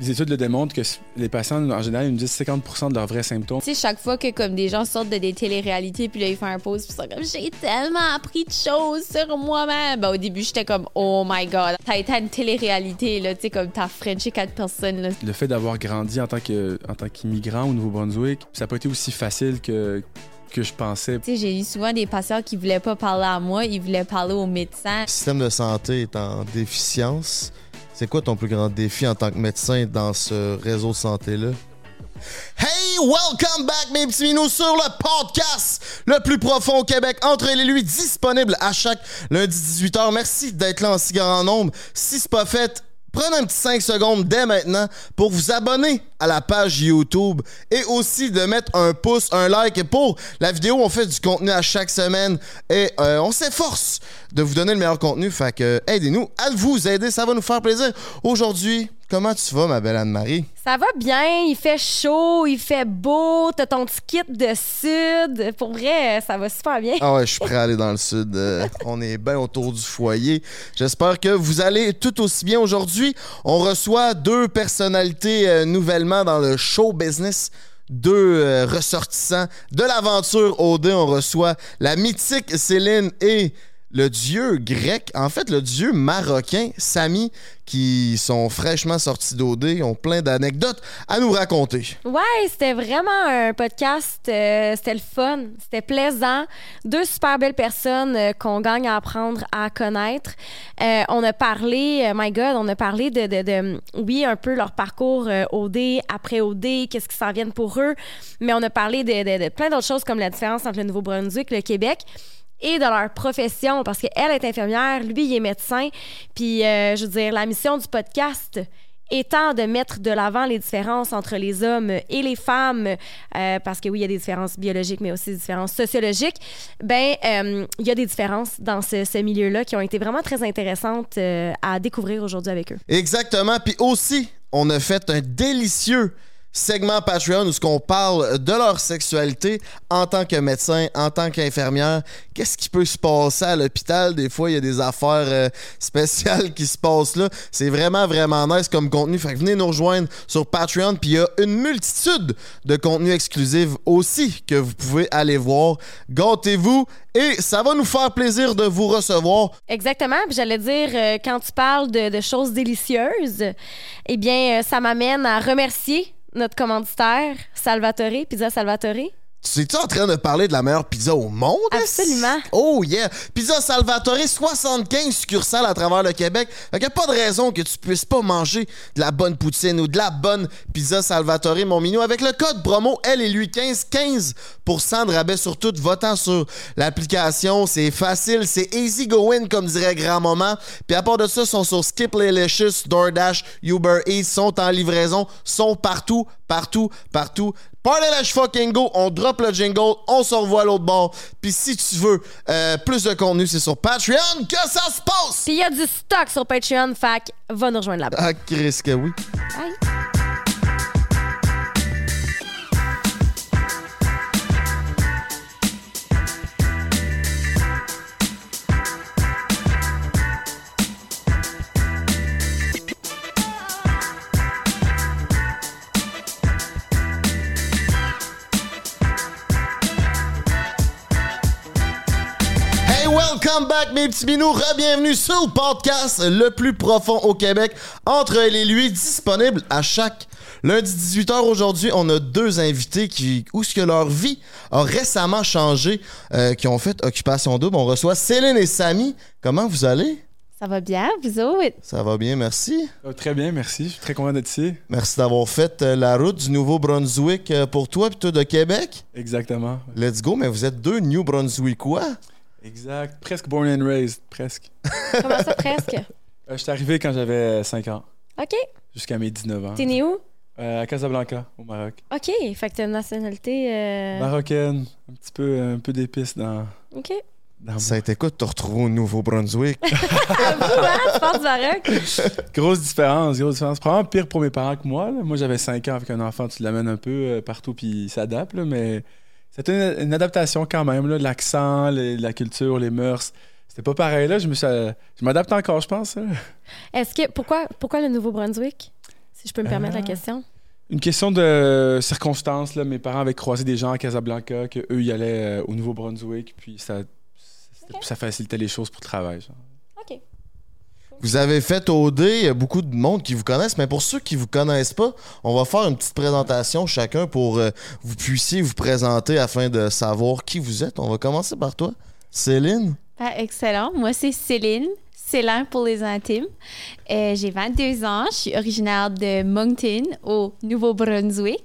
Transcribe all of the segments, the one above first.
Les études le démontrent que les patients, en général, ils nous disent 50% de leurs vrais symptômes. Tu sais, chaque fois que comme des gens sortent de des téléréalités, puis là, ils font un pause, puis ils sont comme, j'ai tellement appris de choses sur moi-même. Ben, au début, j'étais comme, oh my god, t'as été à une télé-réalité, là, tu sais, comme t'as frenché quatre personnes, là. Le fait d'avoir grandi en tant que- en tant qu'immigrant au Nouveau-Brunswick, ça n'a pas été aussi facile que, que je pensais. Tu sais, j'ai eu souvent des patients qui voulaient pas parler à moi, ils voulaient parler au médecin. Le système de santé est en déficience. C'est quoi ton plus grand défi en tant que médecin dans ce réseau de santé-là? Hey, welcome back, mes petits minous, sur le podcast le plus profond au Québec, entre et lui, disponible à chaque lundi 18h. Merci d'être là en si grand nombre. Si c'est pas fait, prenez un petit 5 secondes dès maintenant pour vous abonner à la page YouTube et aussi de mettre un pouce, un like pour la vidéo. On fait du contenu à chaque semaine et euh, on s'efforce de vous donner le meilleur contenu. Fait que aidez-nous à vous aider, ça va nous faire plaisir. Aujourd'hui, comment tu vas, ma belle Anne-Marie? Ça va bien, il fait chaud, il fait beau, t'as ton petit kit de sud. Pour vrai, ça va super bien. Ah ouais, je suis prêt à aller dans le sud. Euh, on est bien autour du foyer. J'espère que vous allez tout aussi bien aujourd'hui. On reçoit deux personnalités euh, nouvellement dans le show business. Deux euh, ressortissants de l'aventure OD. On reçoit la mythique Céline et le dieu grec, en fait le dieu marocain, Samy, qui sont fraîchement sortis d'OD, ont plein d'anecdotes à nous raconter. Ouais, c'était vraiment un podcast, euh, c'était le fun, c'était plaisant. Deux super belles personnes euh, qu'on gagne à apprendre à connaître. Euh, on a parlé, my God, on a parlé de, de, de, oui, un peu leur parcours OD, après OD, qu'est-ce qui s'en vient pour eux, mais on a parlé de, de- plein d'autres choses comme la différence entre le Nouveau-Brunswick, le Québec et de leur profession, parce qu'elle est infirmière, lui, il est médecin. Puis, euh, je veux dire, la mission du podcast étant de mettre de l'avant les différences entre les hommes et les femmes, euh, parce que oui, il y a des différences biologiques, mais aussi des différences sociologiques, ben euh, il y a des différences dans ce, milieu-là qui ont été vraiment très intéressantes à découvrir aujourd'hui avec eux. Exactement. Puis aussi, on a fait un délicieux segment Patreon où ce qu'on parle de leur sexualité en tant que médecin, en tant qu'infirmière. Qu'est-ce qui peut se passer à l'hôpital? Des fois, il y a des affaires euh, spéciales qui se passent là. C'est vraiment, vraiment nice comme contenu. Fait que venez nous rejoindre sur Patreon. Puis il y a une multitude de contenus exclusifs aussi que vous pouvez aller voir. Gâtez-vous et ça va nous faire plaisir de vous recevoir. Exactement. J'allais dire, euh, quand tu parles de, de choses délicieuses, eh bien, euh, ça m'amène à remercier notre commanditaire, Salvatore, Pizza Salvatore. Tu es-tu en train de parler de la meilleure pizza au monde? Absolument. Oh yeah! Pizza Salvatore, 75 succursales à travers le Québec. Fait qu'il n'y a pas de raison que tu puisses pas manger de la bonne poutine ou de la bonne pizza Salvatore, mon minou. Avec le code promo L et lui 15, 15% de rabais sur tout, votant sur l'application. C'est facile, c'est easy going, comme dirait grand-maman. Puis à part de ça, ils sont sur Skip Licious, DoorDash, Uber Eats, sont en livraison, sont partout, partout, partout. Party Let's fucking go, on drop le jingle, on se revoit à l'autre bord. Puis si tu veux euh, plus de contenu, c'est sur Patreon que ça se passe! Puis il y a du stock sur Patreon, fac, va nous rejoindre là-bas. Ah, Chris, que oui. Bye. Welcome back, mes petits binous. Re-bienvenue sur le podcast le plus profond au Québec, entre elle et lui, disponible à chaque lundi 18h. Aujourd'hui, on a deux invités qui, où ce que leur vie a récemment changé, euh, qui ont fait Occupation Double. On reçoit Céline et Samy. Comment vous allez? Ça va bien, vous autres? Ça va bien, merci. Euh, Très bien, merci. Je suis très content d'être ici. Merci d'avoir fait euh, la route du Nouveau-Brunswick euh, pour toi puis toi de Québec. Exactement. Let's go, mais vous êtes deux New Brunswickois. Exact. Presque born and raised. Presque. Comment ça, presque? Euh, je suis arrivé quand j'avais 5 ans, OK. jusqu'à mes 19 ans. T'es né où? Euh, à Casablanca, au Maroc. OK. Fait que t'as une nationalité. euh, Marocaine, un petit peu, un peu d'épices dans, OK. dans Ça a été quoi de te retrouver au Nouveau-Brunswick? Hein? Tu penses du Maroc? Grosse différence, grosse différence. Probablement pire pour mes parents que moi. là. Moi, j'avais 5 ans avec un enfant, tu l'amènes un peu partout puis il s'adapte, là, mais c'était une, une adaptation quand même. L'accent, la culture, les mœurs. C'était pas pareil. Là. Je euh, m'adapte encore, je pense. Est-ce que. Pourquoi, pourquoi le Nouveau-Brunswick? Si je peux me permettre la Ah. question? Une question de circonstance. Là. Mes parents avaient croisé des gens à Casablanca, que eux y allaient euh, au Nouveau-Brunswick, puis ça, ça facilitait les choses pour le travail. genre. Vous avez fait OD, il y a beaucoup de monde qui vous connaissent, mais pour ceux qui vous connaissent pas, on va faire une petite présentation chacun pour euh, vous puissiez vous présenter afin de savoir qui vous êtes. On va commencer par toi. Céline? Ah, excellent. Moi, c'est Céline. Céline pour les intimes. Euh, J'ai 22 ans. Je suis originaire de Moncton, au Nouveau-Brunswick.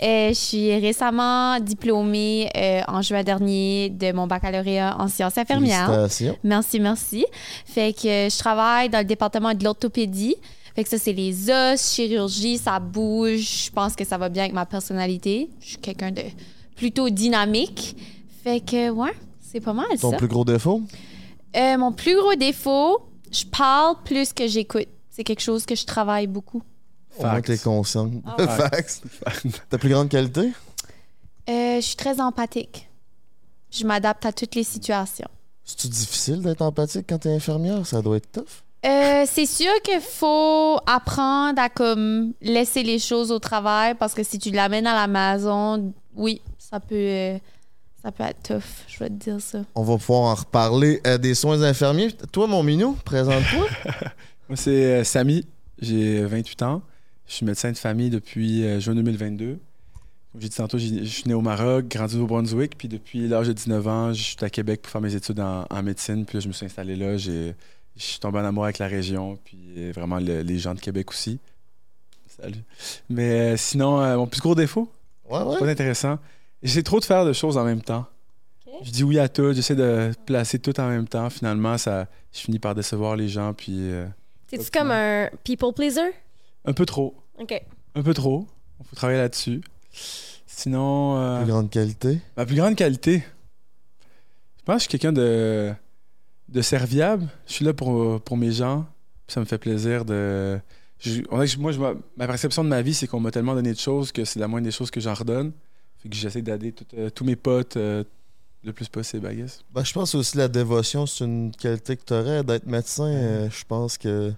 Euh, je suis récemment diplômée euh, en juin dernier de mon baccalauréat en sciences infirmières. Merci, merci. Fait que je travaille dans le département de l'orthopédie. Fait que ça, c'est les os, chirurgie, ça bouge. Je pense que ça va bien avec ma personnalité. Je suis quelqu'un de plutôt dynamique. Fait que, ouais, c'est pas mal Ton ça. plus gros défaut? Euh, mon plus gros défaut, je parle plus que j'écoute. C'est quelque chose que je travaille beaucoup. Au moins Facts. t'es conscient. Ah. Facts. Ta plus grande qualité? Euh, je suis très empathique. Je m'adapte à toutes les situations. C'est-tu difficile d'être empathique quand t'es infirmière? Ça doit être tough. Euh, c'est sûr qu'il faut apprendre à comme laisser les choses au travail parce que si tu l'amènes à la maison, oui, ça peut, euh, ça peut être tough, je vais te dire ça. On va pouvoir en reparler euh, des soins infirmiers. Toi, mon minou, présente-toi. Moi, c'est euh, Samy. J'ai 28 ans. Je suis médecin de famille depuis euh, juin 2022. Comme j'ai dit tantôt, je suis né au Maroc, grandi au Brunswick, puis depuis l'âge de 19 ans, je suis à Québec pour faire mes études en, en médecine. Puis là, je me suis installé là. J'ai- Je suis tombé en amour avec la région, puis vraiment le- les gens de Québec aussi. Salut. Mais euh, sinon, euh, mon plus gros défaut, Ouais, c'est ouais. pas intéressant. J'essaie trop de faire de choses en même temps. Je dis oui à tout, j'essaie de placer tout en même temps. Finalement, ça, je finis par décevoir les gens, puis euh, T'es-tu comme un people pleaser? un peu trop. OK. Un peu trop. Il faut travailler là-dessus. Sinon, euh, Plus grande qualité? ma plus grande qualité, je pense que je suis quelqu'un de, de serviable. Je suis là pour, pour mes gens. Puis ça me fait plaisir de. je- on moi, je m'a- ma perception de ma vie, c'est qu'on m'a tellement donné de choses que c'est la moindre des choses que j'en redonne. Fait que j'essaie d'aider euh, tous mes potes euh, le plus possible, I guess. Ben, je pense aussi la dévotion, c'est une qualité que t'aurais d'être médecin. euh, je pense que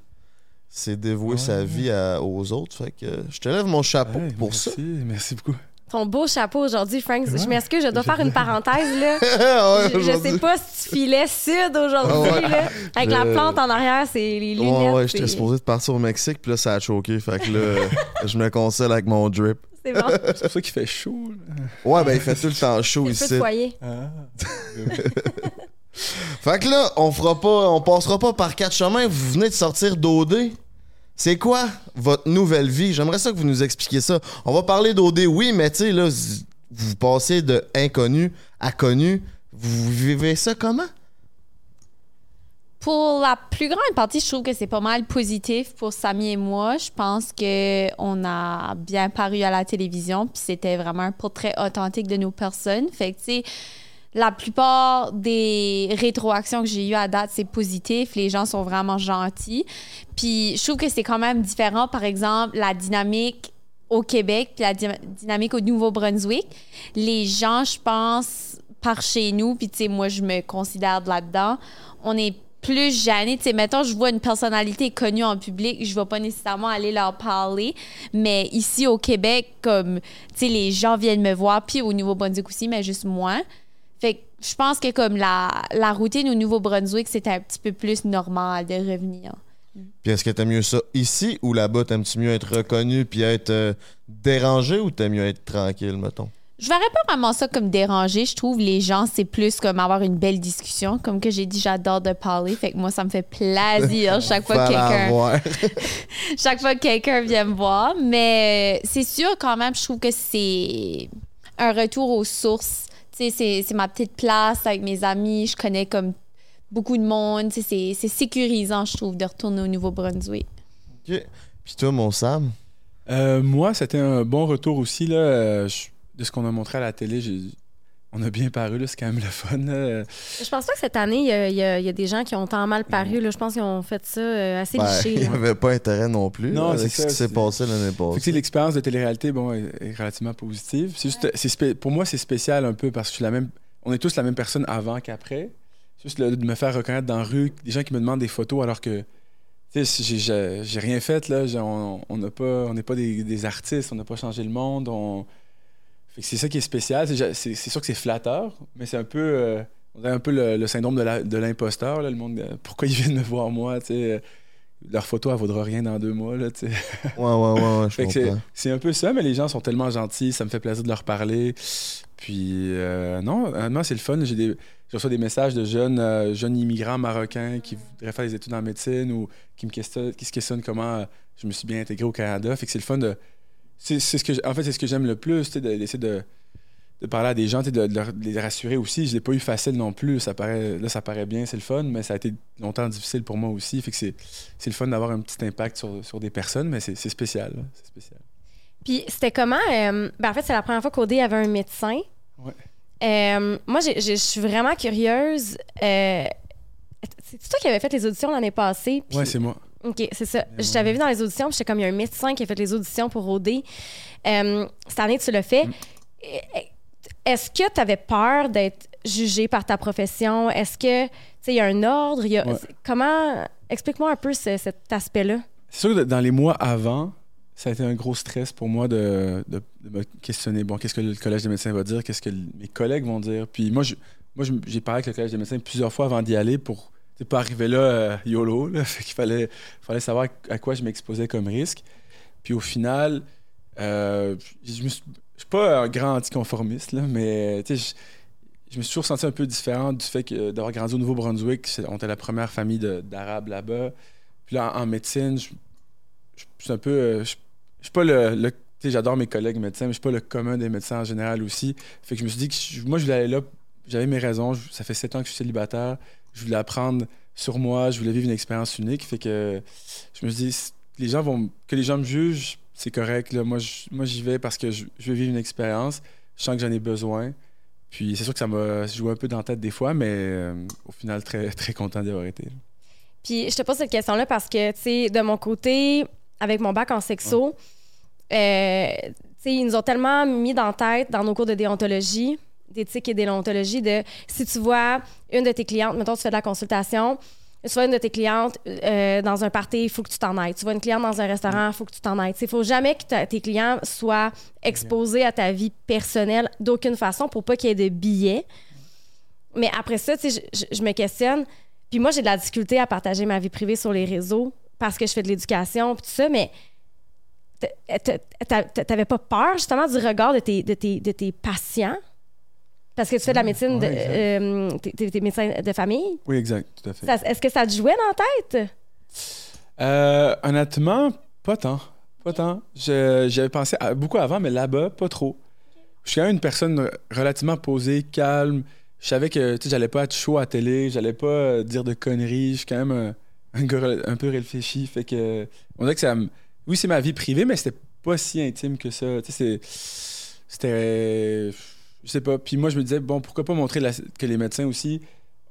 c'est dévouer Ouais. sa vie à- aux autres. Fait que je te lève mon chapeau Ouais, pour merci, Merci beaucoup. Ton beau chapeau aujourd'hui, Frank. Je m'excuse, je dois faire une parenthèse, là. ça. Ouais, je, je sais pas si tu filais sud aujourd'hui, là. Avec la plante en arrière, c'est les lunettes. Ouais, ouais, j'étais supposé de partir au Mexique, puis là, ça a choqué. Fait que là, je me console avec mon drip. C'est bon. C'est pour ça qu'il fait chaud. là. Ouais, ben, il fait tout le temps chaud C'est ici. de foyer. Ah. Fait que là, on fera pas, on passera pas par quatre chemins. Vous venez de sortir d'OD. C'est quoi votre nouvelle vie? J'aimerais ça que vous nous expliquiez ça. On va parler d'OD, oui, mais tu sais, là, vous passez de inconnu à connu. Vous vivez ça comment? Pour la plus grande partie, je trouve que c'est pas mal positif pour Samy et moi. Je pense que on a bien paru à la télévision, puis c'était vraiment un portrait authentique de nos personnes. Fait que, tu sais, la plupart des rétroactions que j'ai eues à date, c'est positif. Les gens sont vraiment gentils. Puis je trouve que c'est quand même différent, par exemple, la dynamique au Québec puis la dy- dynamique au Nouveau-Brunswick. Les gens, je pense, par chez nous, puis tu sais, moi, je me considère de là-dedans, on est plus gêné. Tu sais, mettons, je vois une personnalité connue en public, je vais pas nécessairement aller leur parler. Mais ici, au Québec, comme, tu sais, les gens viennent me voir, puis au Nouveau-Brunswick aussi, mais juste moi. Fait que je pense que comme la, la routine au Nouveau-Brunswick, c'était un petit peu plus normal de revenir. Puis est-ce que t'aimes mieux ça ici ou là-bas? T'aimes-tu mieux être reconnu puis être euh, dérangé ou t'aimes mieux être tranquille, mettons? Je verrais pas vraiment ça comme déranger. Je trouve les gens, c'est plus comme avoir une belle discussion. Comme que j'ai dit, j'adore de parler. Fait que moi, ça me fait plaisir chaque fois que quelqu'un chaque fois que quelqu'un vient me voir. Mais c'est sûr, quand même, je trouve que c'est un retour aux sources. Tu sais, c'est- c'est ma petite place avec mes amis. Je connais comme beaucoup de monde. Tu sais, c'est c'est sécurisant, je trouve, de retourner au Nouveau-Brunswick. OK. Puis toi, mon Sam? Euh, moi, c'était un bon retour aussi. Là, Euh, je- de ce qu'on a montré à la télé, on a bien paru. là, C'est quand même le fun. là. Je pense pas que cette année, il y a, il y a- il y a des gens qui ont tant mal paru. Là. Je pense qu'ils ont fait ça euh, assez Ben, liché. il n'y avait pas intérêt non plus Non, là, avec c'est ce qui s'est c'est- passé l'année passée. l'expérience de télé-réalité, bon, est, est relativement positive. C'est juste, pour moi, c'est spécial un peu parce que je suis la même, on est tous la même personne avant qu'après. Juste le- de me faire reconnaître dans la rue, des gens qui me demandent des photos alors que, tu Tu sais, j'ai- rien fait, là. On on n'a pas, on n'est pas des, des artistes, on n'a pas changé le monde. On... Fait que c'est ça qui est spécial. C'est sûr que c'est flatteur, mais c'est un peu, euh, on a un peu le, le syndrome de l'imposteur, là. Le monde, euh, pourquoi ils viennent me voir, moi, tu sais. euh, Leur photo, elle vaudra rien dans deux mois, là, tu sais. Ouais, ouais, ouais, ouais, je Fait que c'est- un peu ça, mais les gens sont tellement gentils, ça me fait plaisir de leur parler. Puis, euh, non, honnêtement, c'est le fun. J'ai des, je reçois des messages de jeunes, jeunes immigrants marocains qui voudraient faire des études en médecine ou qui, me questionnent, qui se questionnent comment je me suis bien intégré au Canada. Fait que c'est le fun de. C'est c'est ce que, en fait, c'est ce que j'aime le plus, tu sais, de- d'essayer de, de parler à des gens, de, de les rassurer aussi. Je l'ai pas eu facile non plus. Ça paraît, là, ça paraît bien, c'est le fun, mais ça a été longtemps difficile pour moi aussi. Fait que c'est c'est le fun d'avoir un petit impact sur, sur des personnes, mais c'est c'est spécial. C'est spécial. Puis c'était comment? euh, ben en fait, c'est la première fois qu'Odé avait un médecin. Ouais. Euh, moi, je suis vraiment curieuse. Euh, c'est toi qui avais fait les auditions l'année passée? Ouais, c'est moi. OK, c'est ça. Mais Je t'avais vu dans les auditions, j'étais comme, il y a un médecin qui a fait les auditions pour OD. Euh, cette année, tu l'as fait. Mm. Est-ce que tu avais peur d'être jugé par ta profession? Est-ce que, tu sais, il y a un ordre? il y a- Ouais. Comment... Explique-moi un peu ce- cet aspect-là. C'est sûr que dans les mois avant, ça a été un gros stress pour moi de, de- de me questionner. Bon, qu'est-ce que le collège des médecins va dire? Qu'est-ce que mes collègues vont dire? Puis moi, je- moi j'ai parlé avec le collège des médecins plusieurs fois avant d'y aller pour ne pas arriver là euh, YOLO. Là. Qu'il fallait, fallait savoir à quoi je m'exposais comme risque. Puis au final, euh, je me suis- pas un grand anticonformiste, là, mais je, me suis toujours senti un peu différent du fait que d'avoir grandi au Nouveau-Brunswick. c'est- On était la première famille d'Arabes là-bas. Puis là, en, médecine, je, suis un peu. euh, Je, suis pas le. le- j'adore mes collègues médecins, mais je suis pas le commun des médecins en général aussi. Fait que je me suis dit que moi, je voulais aller là. J'avais mes raisons. ça fait sept ans que je suis célibataire. Je voulais apprendre sur moi. Je voulais vivre une expérience unique. Fait que je me suis dit, les gens vont, que les gens me jugent, c'est correct. Là. Moi, je- moi, j'y vais parce que je, je veux vivre une expérience. Je sens que j'en ai besoin. Puis c'est sûr que ça m'a joué un peu dans la tête des fois, mais euh, au final, très, très content d'y avoir été. là. Puis je te pose cette question-là parce que, tu sais, de mon côté, avec mon bac en sexo, euh, tu sais, ils nous ont tellement mis dans la tête, dans nos cours de déontologie, d'éthique et déontologie, de si tu vois une de tes clientes, mettons, tu fais de la consultation, tu vois une de tes clientes euh, dans un party, il faut que tu t'en ailles. Tu vois une cliente dans un restaurant, il faut que tu t'en ailles. Il faut jamais que tes clients soient exposés à ta vie personnelle d'aucune façon pour pas qu'il y ait de billets. Mais après ça, je, me questionne. Puis moi, j'ai de la difficulté à partager ma vie privée sur les réseaux parce que je fais de l'éducation puis tout ça, mais t'a- t'a- t'a- t'avais pas peur justement du regard de tes, de tes, de tes patients? Parce que tu fais de la médecine, de, Ouais, euh, t'es- médecin de famille? Oui, exact, tout à fait. Ça- Est-ce que ça te jouait dans la tête? Euh, honnêtement, pas tant. Pas tant. Je- J'avais pensé à- beaucoup avant, mais là-bas, pas trop. Je suis quand même une personne relativement posée, calme. Je savais que tu sais, j'allais pas être chaud à la télé, j'allais pas euh, dire de conneries. Je suis quand même un, un gars rela- un peu réfléchi. Fait que on dirait que ça me- Oui, c'est ma vie privée, mais c'était pas si intime que ça. Tu sais, c'est- c'était. Je sais pas. Puis moi, je me disais, bon, pourquoi pas montrer la- que les médecins aussi,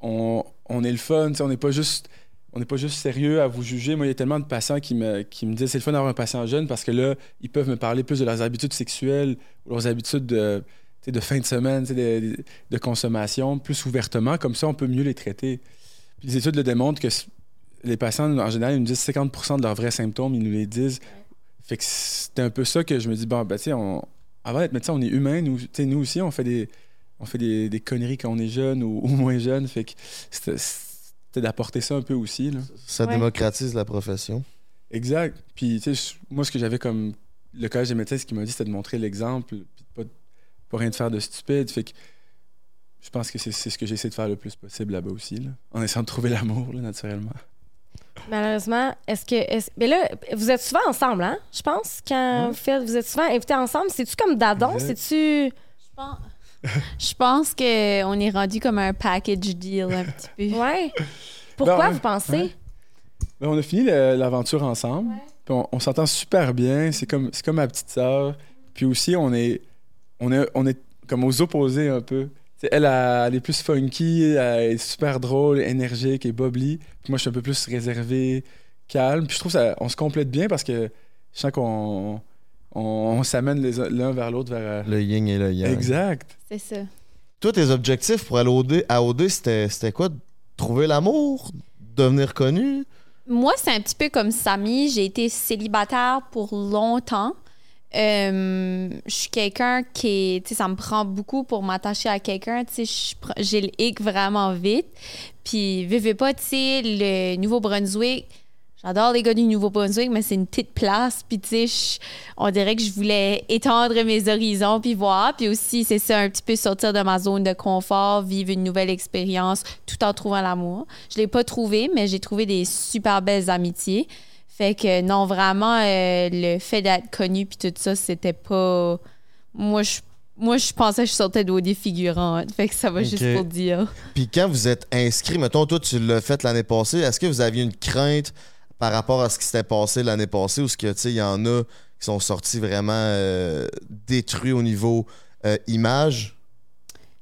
on, on est le fun, tu sais, on n'est pas juste on n'est pas juste sérieux à vous juger. Moi, il y a tellement de patients qui me, qui me disent c'est le fun d'avoir un patient jeune parce que là, ils peuvent me parler plus de leurs habitudes sexuelles ou leurs habitudes de, de fin de semaine, de, de- consommation, plus ouvertement. Comme ça, on peut mieux les traiter. Puis les études le démontrent que les patients, en général, ils nous disent 50% de leurs vrais symptômes, ils nous les disent. Fait que c'était un peu ça que je me dis, bon, ben, tu sais, on- avant d'être médecin, on est humain. Nous, tu sais, nous aussi, on fait des, on fait des, des conneries quand on est jeune ou, ou moins jeune. Fait que c'était d'apporter ça un peu aussi. Là. Ça Ouais. démocratise la profession. Exact. Puis, tu sais, moi, ce que j'avais comme. Le collège des médecins, ce qu'il m'a dit, c'était de montrer l'exemple, puis de pas, pas rien de faire de stupide. Fait que je pense que c'est c'est ce que j'essaie de faire le plus possible là-bas aussi, là, en essayant de trouver l'amour, là, naturellement. Malheureusement, est-ce que. est mais là, vous êtes souvent ensemble, hein? Je pense, quand Ouais. vous faites. Vous êtes souvent invités ensemble. C'est-tu comme Dadon? C'est-tu. Je pense, je pense qu'on est rendu comme un package deal un petit peu. Ouais. Pourquoi Ben, vous pensez? Ouais. Ben, on a fini l'aventure ensemble. Puis on, on s'entend super bien. C'est comme, c'est comme ma petite sœur. Puis aussi, on est, on est, on est comme aux opposés un peu. Elle, elle, elle est plus funky, elle est super drôle, énergique et bubbly. Puis moi, je suis un peu plus réservé, calme. Puis je trouve ça, on se complète bien parce que je sens qu'on on, on s'amène l'un vers l'autre vers. euh, Le yin et le yang. Exact. C'est ça. Toi, tes objectifs pour aller au D- à OD, c'était c'était quoi? Trouver l'amour? Devenir connu? Moi, c'est un petit peu comme Samy. J'ai été célibataire pour longtemps. Euh, je suis quelqu'un qui, tu sais, ça me prend beaucoup pour m'attacher à quelqu'un. Tu sais, j'ai le hic vraiment vite. Puis, veux pas, tu sais, le Nouveau-Brunswick, j'adore les gars du Nouveau-Brunswick, mais c'est une petite place. Puis, tu sais, on dirait que je voulais étendre mes horizons puis voir. Puis aussi, c'est ça, un petit peu sortir de ma zone de confort, vivre une nouvelle expérience tout en trouvant l'amour. Je l'ai pas trouvé, mais j'ai trouvé des super belles amitiés. Fait que non, vraiment, euh, le fait d'être connu puis tout ça, c'était pas. Moi, je. Moi, je pensais que je sortais de haut des figurantes. Fait que ça va juste pour dire. Puis quand vous êtes inscrit, mettons, toi, tu l'as fait l'année passée, est-ce que vous aviez une crainte par rapport à ce qui s'était passé l'année passée ou ce que, tu sais, il y en a qui sont sortis vraiment euh, détruits au niveau euh, image?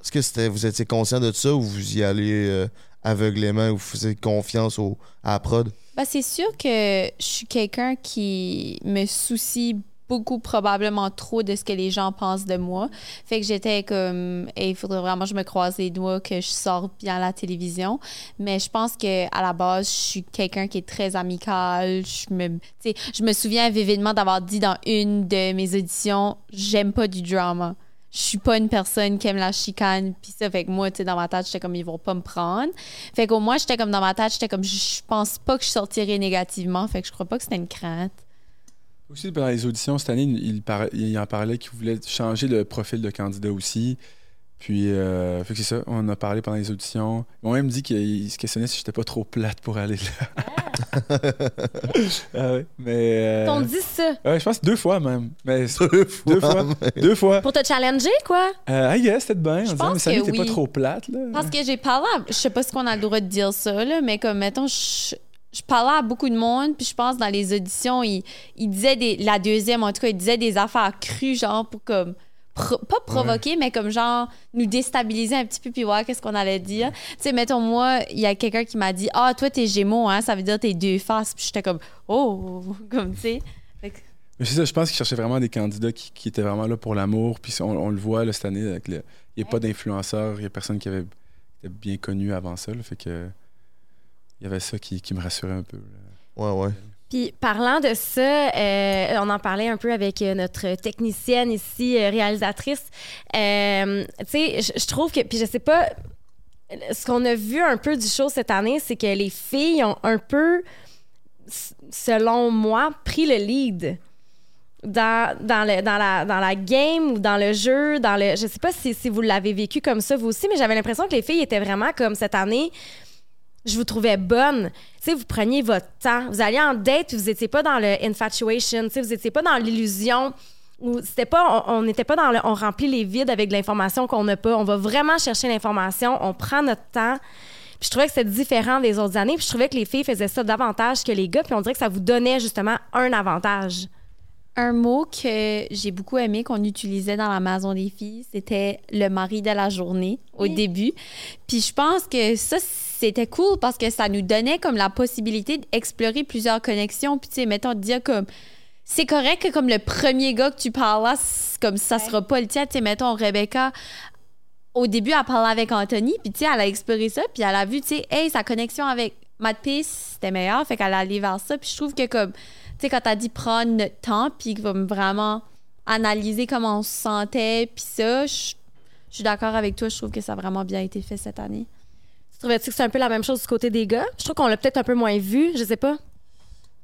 Est-ce que c'était, vous étiez conscient de ça ou vous y allez aveuglément ou vous faisiez confiance au, à la prod? Ben, c'est sûr que je suis quelqu'un qui me soucie beaucoup, probablement trop de ce que les gens pensent de moi. Fait que j'étais comme, Hey, il faudrait vraiment que je me croise les doigts, que je sorte bien à la télévision. Mais je pense que à la base, je suis quelqu'un qui est très amical. Je me, souviens vividement d'avoir dit dans une de mes auditions, j'aime pas du drama. Je suis pas une personne qui aime la chicane puis ça fait que moi tu sais dans ma tête j'étais comme ils vont pas me prendre fait qu'au moins j'étais comme dans ma tête j'étais comme je pense pas que je sortirais négativement fait que je crois pas que c'était une crainte Aussi, pendant les auditions cette année, il, il en parlait qu'il voulait changer le profil de candidat aussi. Puis, euh, fait que c'est ça, on en a parlé pendant les auditions. Ils m'ont même dit qu'il se questionnait si j'étais pas trop plate pour aller là. Ah ouais, mais. euh, On dit ça? ouais, je pense deux fois même. Mais Deux fois. deux fois. deux fois. Pour te challenger, quoi? Euh, I guess, c'était bien. Je On pense disait, mais ça que t'es pas oui. trop plate, là. parce que j'ai parlé à, je sais pas si on a le droit de dire ça là mais comme mettons je, je parlais à beaucoup de monde puis je pense dans les auditions il, il disait des la deuxième en tout cas il disait des affaires crues genre pour comme pro- pas provoquer mais comme genre nous déstabiliser un petit peu puis voir qu'est-ce qu'on allait dire tu sais mettons moi il y a quelqu'un qui m'a dit ah toi t'es gémeaux hein ça veut dire t'es deux faces puis j'étais comme oh comme tu sais Mais c'est ça, je pense qu'ils cherchaient vraiment des candidats qui, qui étaient vraiment là pour l'amour. Puis on, on le voit là, cette année, avec le- il n'y a pas d'influenceurs, il n'y a personne qui avait était bien connu avant ça. là, fait que il y avait ça qui, qui me rassurait un peu. là. Ouais, ouais. Puis parlant de ça, euh, on en parlait un peu avec euh, notre technicienne ici, euh, réalisatrice. Tu sais, je- trouve que, puis je sais pas, ce qu'on a vu un peu du show cette année, c'est que les filles ont un peu, selon moi, pris le lead. Dans, dans, le, dans, la, dans la game ou dans le jeu, dans le. Je sais pas si, si vous l'avez vécu comme ça, vous aussi, mais j'avais l'impression que les filles étaient vraiment comme cette année je vous trouvais bonne. Tu sais, vous preniez votre temps. Vous alliez en date, vous étiez pas dans le infatuation, tu sais, vous étiez pas dans l'illusion. Ou c'était pas, on on n'était pas dans le, on remplit les vides avec de l'information qu'on n'a pas. On va vraiment chercher l'information, on prend notre temps. Puis je trouvais que c'était différent des autres années. Puis je trouvais que les filles faisaient ça davantage que les gars. Puis on dirait que ça vous donnait justement un avantage. Un mot que j'ai beaucoup aimé qu'on utilisait dans la maison des filles, c'était le mari de la journée au Oui. début. Puis je pense que ça, c'était cool parce que ça nous donnait comme la possibilité d'explorer plusieurs connexions. Puis tu sais, mettons, de dire comme c'est correct que comme le premier gars que tu parles là, comme ça sera pas le tien. Tu sais, mettons, Rebecca, au début, elle parlait avec Anthony, puis tu sais, elle a exploré ça, puis elle a vu, tu sais, hey, sa connexion avec Matt Peace, c'était meilleur, fait qu'elle a allé vers ça. Puis je trouve que comme, tu sais, quand t'as dit prendre notre temps, puis comme vraiment analyser comment on se sentait, puis ça, je suis d'accord avec toi, je trouve que ça a vraiment bien été fait cette année. Tu trouvais-tu que c'est un peu la même chose du côté des gars? Je trouve qu'on l'a peut-être un peu moins vu, je sais pas.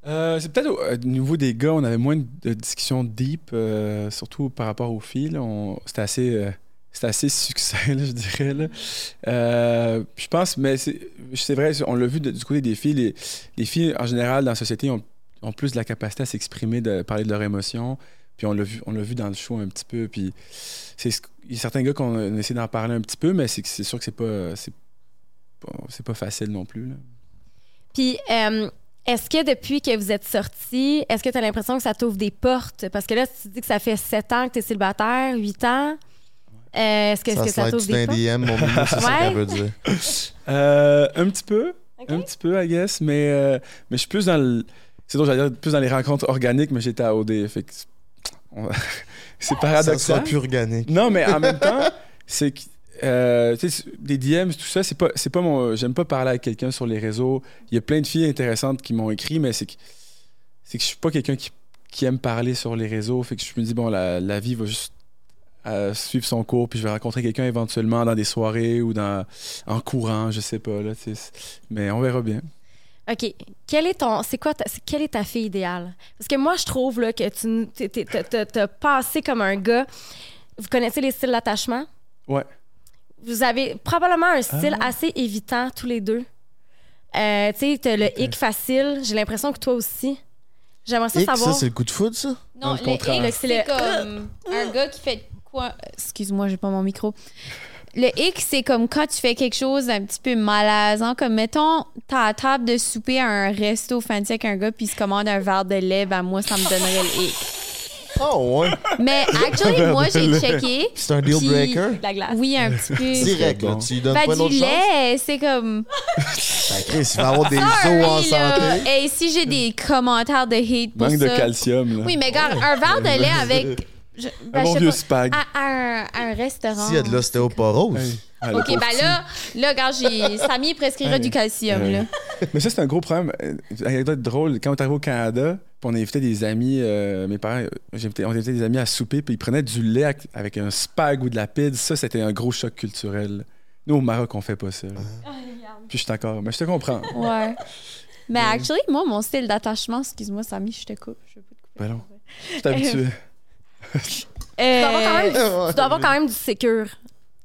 Euh, c'est peut-être au, au niveau des gars, on avait moins de discussions deep, euh, surtout par rapport aux filles. C'était assez, euh, assez succès, là, je dirais. Euh, je pense, mais c'est vrai, on l'a vu du côté des filles. Les, les filles, en général, dans la société, ont, plus de la capacité à s'exprimer, de parler de leurs émotions. Puis on l'a vu, on l'a vu dans le show un petit peu. Puis c'est ce- il y a certains gars qu'on a essayé d'en parler un petit peu, mais c'est sûr que c'est pas, pas, c'est pas facile non plus. là. Puis, euh, est-ce que depuis que vous êtes sortis, est-ce que tu as l'impression que ça t'ouvre des portes? Parce que là, tu dis que ça fait 7 ans que tu es célibataire, 8 ans. Euh, est-ce que Ça que ça slide t'ouvre des un portes? DM, mon mignon, c'est ça Ouais. qu'elle veut dire. Euh, un petit peu. Un petit peu, I guess, mais, euh, mais je suis plus dans le. C'est drôle, j'allais dire plus dans les rencontres organiques, mais j'étais à OD. Fait que c'est- c'est Ça paradoxal. sera plus organique. Non, mais en même temps, c'est que euh, des DM, tout ça, c'est pas, c'est pas mon. J'aime pas parler avec quelqu'un sur les réseaux. Il y a plein de filles intéressantes qui m'ont écrit, mais c'est que, c'est que je suis pas quelqu'un qui, qui aime parler sur les réseaux. Fait que je me dis, bon, la, la vie va juste euh, suivre son cours, puis je vais rencontrer quelqu'un éventuellement dans des soirées ou dans, en courant, je sais pas. Là, mais on verra bien. OK. Quel est ton. C'est quoi ta, quelle est ta fille idéale? Parce que moi, je trouve là, que tu t'as passé comme un gars. Vous connaissez les styles d'attachement? Ouais. Vous avez probablement un style Ah. assez évitant, tous les deux. Euh, tu sais, t'as le hic facile. J'ai l'impression que toi aussi. J'aimerais ça Hic, ça, savoir. c'est le coup de foudre, ça? Non, le hic, C'est le- comme un gars qui fait quoi? Excuse-moi, j'ai pas mon micro. Le hic, c'est comme quand tu fais quelque chose d'un petit peu malaisant, comme mettons, à la table de souper à un resto fancy avec un gars puis il se commande un verre de lait, ben moi, ça me donnerait le hic. Oh, ouais. Mais actually, moi, j'ai checké. C'est un deal Puis- breaker? De la glace. Oui, un petit peu. Direct, là. Tu lui donnes pas autre du chance? lait, c'est comme. Ben, Chris, il va avoir des os en Sorry, là. santé. Et si j'ai des commentaires de hate pour Manque ça. de calcium. Là. Oui, mais regarde, un verre de lait avec. Je- ben, un bon vieux pas, spag. à, à un, à un restaurant. S'il y a de l'ostéoporose. Hey. Ah, OK, ben là, là, regarde, j'ai... Samy prescrirait Hey. du calcium, Hey. là. Mais ça, c'est un gros problème. Euh, Anecdote drôle. Quand on est arrivé au Canada, puis on invitait des amis, euh, mes parents, euh, invité- on invitait des amis à souper, puis ils prenaient du lait avec, un spag ou de la pide. Ça, c'était un gros choc culturel. Nous, au Maroc, on fait pas ça. là. Puis je suis d'accord. Mais je te comprends. Ouais. Mais actually, moi, mon style d'attachement, excuse-moi, Samy, je te coupe. Je te couper. Ben non. Je suis habitué. Tu dois avoir quand même, Ouais. tu dois avoir quand même du sécure.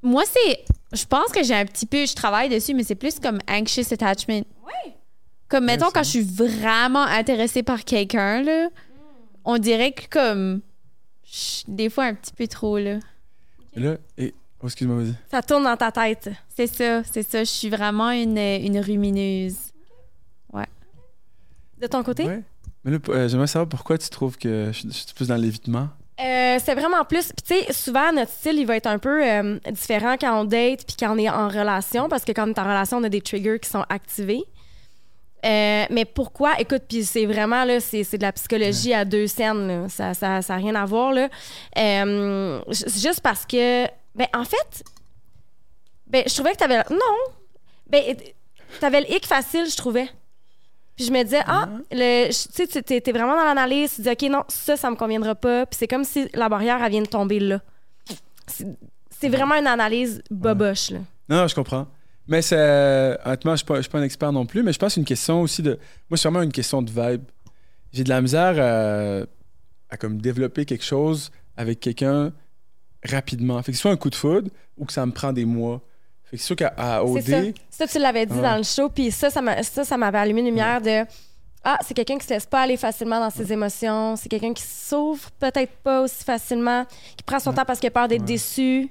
Moi, c'est. Je pense que j'ai un petit peu. Je travaille dessus, mais c'est plus comme anxious attachment. Oui. Comme, mettons, quand je suis vraiment intéressée par quelqu'un, là, on dirait que, comme. je- Des fois, un petit peu trop, là. Et là, et... oh, excuse-moi, vas-y. Ça tourne dans ta tête. C'est ça, c'est ça. Je suis vraiment une, une rumineuse. De ton côté? Ouais. Mais là, euh, j'aimerais savoir pourquoi tu trouves que je suis plus dans l'évitement. Euh, c'est vraiment plus. Puis, tu sais, souvent, notre style, il va être un peu euh, différent quand on date puis quand on est en relation, parce que quand on est en relation, on a des triggers qui sont activés. Euh, mais pourquoi? Écoute, puis c'est vraiment, là, c'est, de la psychologie à deux scènes, là. Ça n'a ça, rien à voir, là. C'est juste parce que, ben, en fait, ben, je trouvais que t'avais. Non! Ben, t'avais le hic facile, je trouvais. Puis je me disais, ah, le, tu sais, tu- t'es, vraiment dans l'analyse, tu dis, OK, non, ça, ça me conviendra pas. Puis c'est comme si la barrière, elle vient de tomber là. C'est, vraiment une analyse boboche, là. Non, non, je comprends. Mais c'est. Honnêtement, je ne suis, pas- un expert non plus, mais je pense que c'est une question aussi de. Moi, c'est vraiment une question de vibe. J'ai de la misère à, à comme développer quelque chose avec quelqu'un rapidement. Fait que ce soit un coup de foudre ou que ça me prend des mois. Fait que c'est sûr qu'à OD. Ça. Ça, tu l'avais dit dans le show, puis ça, ça, m'a- ça, ça m'avait allumé une lumière de Ah, c'est quelqu'un qui se laisse pas aller facilement dans ses émotions, c'est quelqu'un qui s'ouvre peut-être pas aussi facilement, qui prend son temps parce qu'il a peur d'être déçu.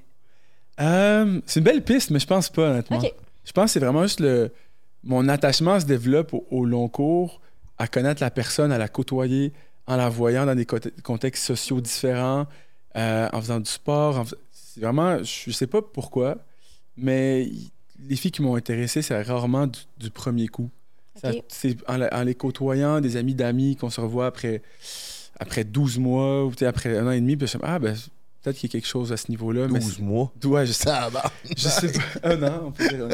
Euh, c'est une belle piste, mais je pense pas, honnêtement. Je pense que c'est vraiment juste le. Mon attachement se développe au, au long cours, à connaître la personne, à la côtoyer, en la voyant dans des contextes sociaux différents, euh, en faisant du sport. en C'est vraiment. Je sais pas pourquoi, mais les filles qui m'ont intéressé, c'est rarement du, du premier coup. C'est en, les côtoyant, des amis d'amis qu'on se revoit après, après 12 mois ou tu sais, après un an et demi, puis je me dis, ah, ben, peut-être qu'il y a quelque chose à ce niveau-là. mais 12 mois? Ouais, je sais. Tabarnak. Je sais pas. Un an, on peut dire.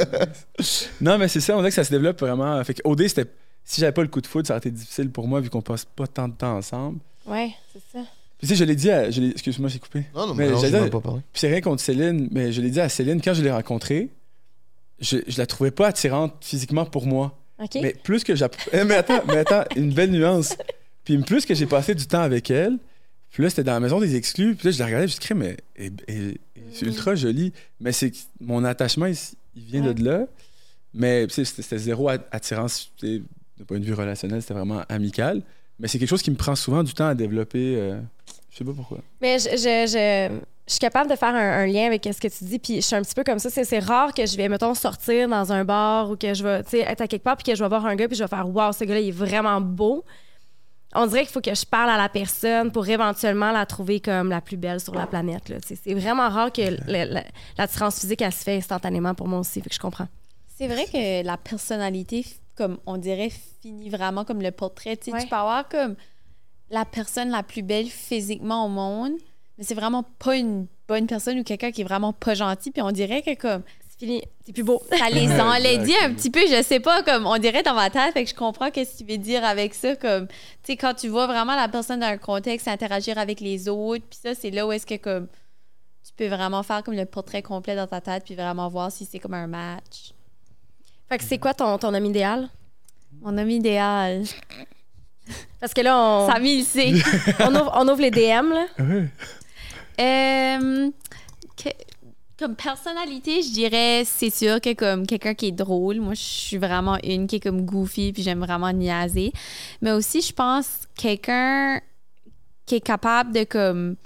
non, mais c'est ça, on dirait que ça se développe vraiment. Fait que OD, c'était. Si j'avais pas le coup de foudre, ça aurait été difficile pour moi vu qu'on passe pas tant de temps ensemble. Ouais, c'est ça. Puis tu sais, je l'ai dit à. je l'ai- Excuse-moi, j'ai coupé. Non, non, Mais mais non, j'ai j'allais- même pas parlé. Puis c'est rien contre Céline, mais je l'ai dit à Céline, quand je l'ai rencontrée, je, je la trouvais pas attirante physiquement pour moi. OK? Mais plus que j'app- Eh, mais attends, mais attends, une belle nuance. Puis plus que j'ai passé du temps avec elle, puis là, c'était dans la maison des exclus. Puis là, je la regardais, je me mais elle- elle- elle- c'est ultra joli. Mais c'est que mon attachement, il, il vient Ouais. de là. Mais tu sais, c'était c'était zéro at- attirance tu sais, de point de vue relationnel, c'était vraiment amical. Mais c'est quelque chose qui me prend souvent du temps à développer. euh, je sais pas pourquoi. Mais je, je, je, je suis capable de faire un, un lien avec ce que tu dis, puis je suis un petit peu comme ça. C'est, c'est rare que je vais, mettons, sortir dans un bar ou que je vais, tu sais, être à quelque part, puis que je vais voir un gars, puis je vais faire « Wow, ce gars-là, il est vraiment beau ». On dirait qu'il faut que je parle à la personne pour éventuellement la trouver comme la plus belle sur la planète. C'est vraiment rare que le- la- l'attirance physique, elle se fait instantanément pour moi aussi, fait que je comprends. C'est vrai que la personnalité, comme on dirait, finit vraiment comme le portrait. Tu sais, Ouais. Tu peux avoir comme la personne la plus belle physiquement au monde, mais c'est vraiment pas une bonne personne ou quelqu'un qui est vraiment pas gentil. Puis on dirait que comme C'est fini. C'est plus beau. ça les enlaidit un petit peu, je sais pas, comme on dirait dans ma tête, fait que je comprends qu'est-ce que tu veux dire avec ça, comme, tu sais, quand tu vois vraiment la personne dans un contexte interagir avec les autres, puis ça, c'est là où est-ce que, comme, tu peux vraiment faire comme le portrait complet dans ta tête, puis vraiment voir si c'est comme un match. Fait que c'est quoi ton, ton homme idéal? Mon homme idéal. Parce que là, on, Samy, il sait. on, ouvre, on ouvre les DM, là. Euh, que- comme personnalité, je dirais, c'est sûr que comme quelqu'un qui est drôle, moi, je suis vraiment une qui est comme goofy, puis j'aime vraiment niaiser. Mais aussi, je pense quelqu'un qui est capable de comme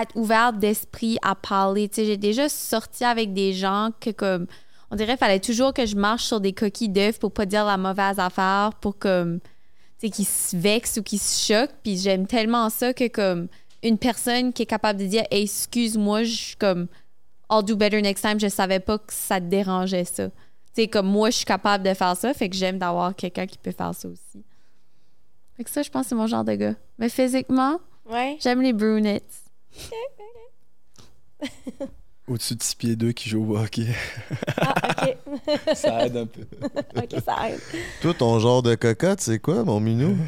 être ouvert d'esprit à parler. Tu sais, j'ai déjà sorti avec des gens que comme on dirait fallait toujours que je marche sur des coquilles d'œufs pour pas dire la mauvaise affaire, pour comme tu sais qu'ils se vexent ou qu'ils se choquent. Puis j'aime tellement ça que comme une personne qui est capable de dire Hey, excuse-moi, je suis comme I'll do better next time. Je savais pas que ça te dérangeait ça. Tu sais, comme moi, je suis capable de faire ça, fait que j'aime d'avoir quelqu'un qui peut faire ça aussi. Fait que ça, je pense que c'est mon genre de gars. Mais physiquement, Ouais. j'aime les brunettes. Au-dessus de 6 pieds 2 qui joue au hockey. Ah, OK. ça aide un peu. OK, ça aide. Toi, ton genre de cocotte, c'est quoi, mon minou?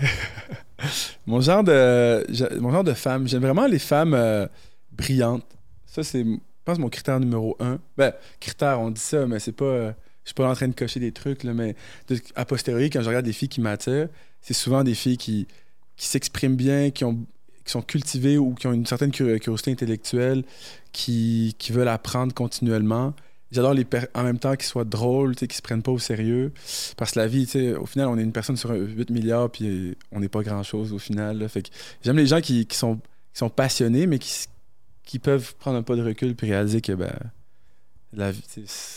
Mon genre de, mon genre de femme, j'aime vraiment les femmes euh, brillantes. Ça, c'est, je pense, mon critère numéro un. Ben, critère, on dit ça, mais c'est pas. euh, je suis pas en train de cocher des trucs, là, mais de- a posteriori, quand je regarde des filles qui m'attirent, c'est souvent des filles qui, qui s'expriment bien, qui, ont, qui sont cultivées ou qui ont une certaine curi- curiosité intellectuelle, qui, qui veulent apprendre continuellement. J'adore les en même temps qu'ils soient drôles, qu'ils se prennent pas au sérieux. Parce que la vie, au final, on est une personne sur 8 milliards, puis on n'est pas grand-chose au final. j'aime les gens qui, sont, passionnés, mais qui, qui peuvent prendre un pas de recul puis réaliser que ben, la vie,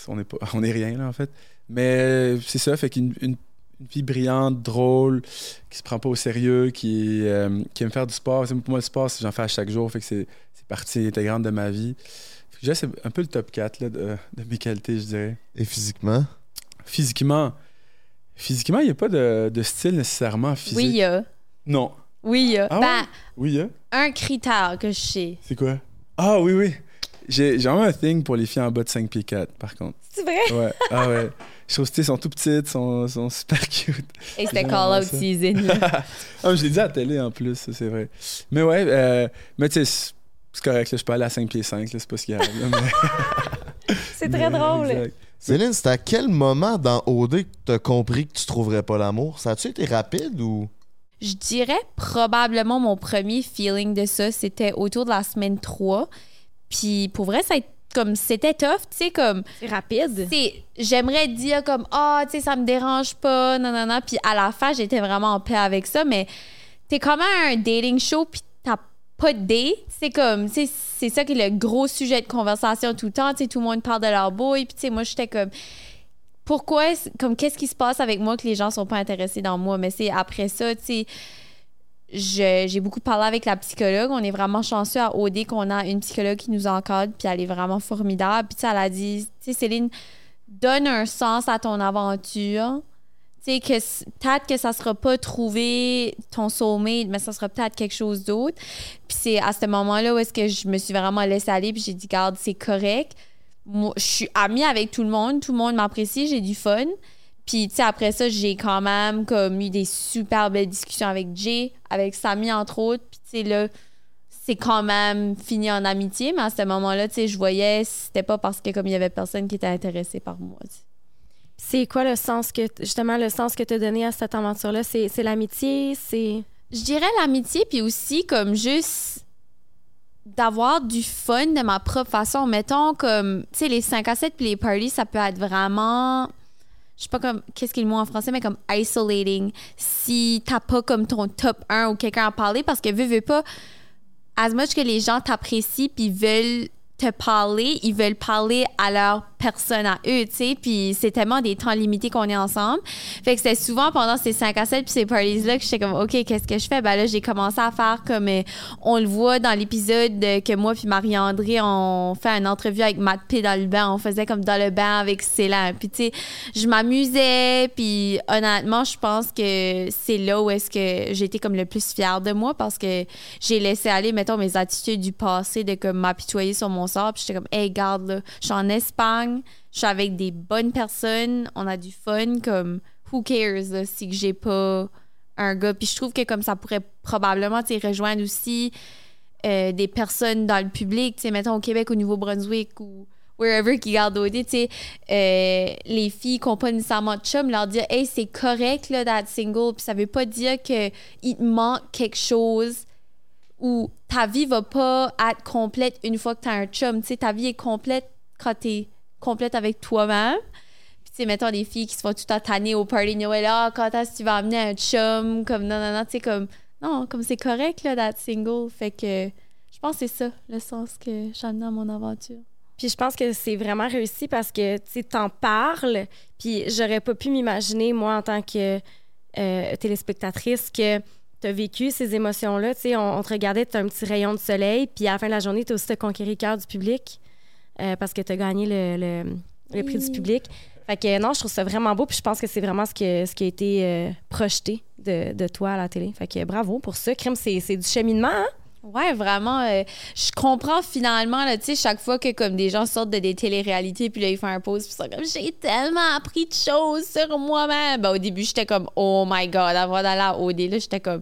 on n'est rien là en fait. Mais c'est ça, fait qu'une une, fille brillante, drôle, qui se prend pas au sérieux, qui, euh, qui aime faire du sport. C'est- Pour moi, le sport, c'est- j'en fais à chaque jour, fait que c'est c'est partie intégrante de ma vie. Fait que déjà, c'est un peu le top 4 là, de, de mes qualités, je dirais. Et physiquement? Physiquement, physiquement, il n'y a pas de, de style nécessairement physique. Oui, il y a. Non. Oui, il y a. Ah Ben, ouais? Oui, un critère que je sais. C'est quoi? Ah oui, oui. J'ai j'ai vraiment un thing pour les filles en bas de 5 pieds 4, par contre. C'est vrai? Ouais. Ah ouais. Tu elles sont tout petites, sont, sont super cute. Et c'était call out season. Ah, je l'ai dit à la télé en plus, c'est vrai. Mais ouais, euh, mais tu sais, c'est- correct, là, je peux aller à 5 pieds 5, là, c'est pas ce qu'il y a. là, mais- C'est très mais- drôle. exact. Céline, c'est à quel moment dans OD que t'as compris que tu trouverais pas l'amour? Ça a-tu été rapide ou? Je dirais probablement mon premier feeling de ça, c'était autour de la semaine 3. Puis pour vrai, ça a été comme c'était tough, tu sais, comme C'est rapide. c'est j'aimerais dire comme ah tu sais ça me dérange pas non non non puis à la fin j'étais vraiment en paix avec ça mais t'es comme à un dating show puis t'as pas de date. C'est comme tu sais c'est ça qui est le gros sujet de conversation tout le temps tu sais tout le monde parle de leur boy puis tu sais moi j'étais comme pourquoi comme qu'est-ce qui se passe avec moi que les gens sont pas intéressés dans moi? Mais c'est après ça tu sais j'ai beaucoup parlé avec la psychologue. On est vraiment chanceux à OD qu'on a une psychologue qui nous encadre, puis elle est vraiment formidable. Puis elle a dit, tu sais, Céline, donne un sens à ton aventure. Tu sais, que peut-être que ça sera pas trouver ton soulmate, mais ça sera peut-être quelque chose d'autre. Puis c'est à ce moment-là où est-ce que je me suis vraiment laissée aller, puis j'ai dit, garde, c'est correct. Moi, je suis amie avec tout le monde, tout le monde m'apprécie, j'ai du fun. Puis, tu sais, après ça, j'ai quand même comme eu des super belles discussions avec Jay, avec Samy, entre autres. Puis, tu sais, là, c'est quand même fini en amitié, mais à ce moment-là, tu sais, je voyais, c'était pas parce que comme il y avait personne qui était intéressé par moi. C'est quoi le sens que, justement, le sens que tu as donné à cette aventure-là? C'est c'est l'amitié? C'est. Je dirais l'amitié, puis aussi comme juste d'avoir du fun de ma propre façon. Mettons comme, tu sais, les 5 à 7 puis les parties, ça peut être vraiment, je sais pas comme, qu'est-ce qu'il est le mot en français, mais comme isolating. Si t'as pas comme ton top 1 ou quelqu'un à parler, parce que veux, veux pas, as much que les gens t'apprécient puis veulent te parler, ils veulent parler à leur personne à eux, tu sais. Puis c'est tellement des temps limités qu'on est ensemble. Fait que c'était souvent pendant ces 5 à 7 puis ces parties-là que j'étais comme, OK, qu'est-ce que je fais? Ben là, j'ai commencé à faire comme euh, on le voit dans l'épisode que moi puis Marie-André, on fait une entrevue avec Matt P dans le bain. On faisait comme dans le bain avec Céline. Puis, tu sais, je m'amusais. Puis, honnêtement, je pense que c'est là où est-ce que j'étais comme le plus fière de moi parce que j'ai laissé aller, mettons, mes attitudes du passé de comme m'apitoyer sur mon sort. Puis, j'étais comme, hey, garde, là, je suis en Espagne, je suis avec des bonnes personnes, on a du fun, comme, who cares, si que j'ai pas un gars. Puis, je trouve que comme ça pourrait probablement, rejoindre aussi euh, des personnes dans le public, tu sais, mettons au Québec, au Nouveau-Brunswick ou wherever qui gardent OD, tu sais, euh, les filles qui n'ont pas nécessairement de chum, leur dire, hey, c'est correct, d'être single, puis ça veut pas dire qu'il te manque quelque chose ou ta vie va pas être complète une fois que tu as un chum, tu sais, ta vie est complète quand complète avec toi-même. Puis, tu sais, mettons des filles qui se font tout tanner au party Noël, ah, quand est-ce que tu vas amener un chum, comme non, non, non, tu sais, comme non, comme c'est correct là, d'être single. Fait que je pense que c'est ça le sens que ai dans mon aventure. Puis je pense que c'est vraiment réussi parce que tu t'en parles. Puis j'aurais pas pu m'imaginer, moi, en tant que euh, téléspectatrice, que tu vécu ces émotions-là. Tu sais, on, te regardait, tu un petit rayon de soleil. Puis à la fin de la journée, tu aussi le cœur du public euh, parce que tu as gagné le, le, prix du public. Fait que non, je trouve ça vraiment beau. Puis je pense que c'est vraiment ce, que, ce qui a été euh, projeté de, de, toi à la télé. Fait que bravo pour ça. Crime, c'est du cheminement, hein? Ouais, vraiment. Euh, je comprends finalement, tu sais, chaque fois que comme des gens sortent de des téléréalités, puis là, ils font un pause, puis ça comme, j'ai tellement appris de choses sur moi-même. Ben, au début, j'étais comme, oh my god, avant d'aller à OD, là, j'étais comme,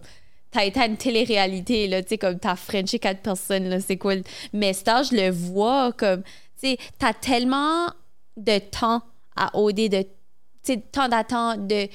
t'as été à une télé-réalité, là, tu sais, comme t'as Frenché quatre personnes, là, c'est quoi. Mais ça, je le vois comme, tu t'as tellement de temps à OD de temps d'attente, de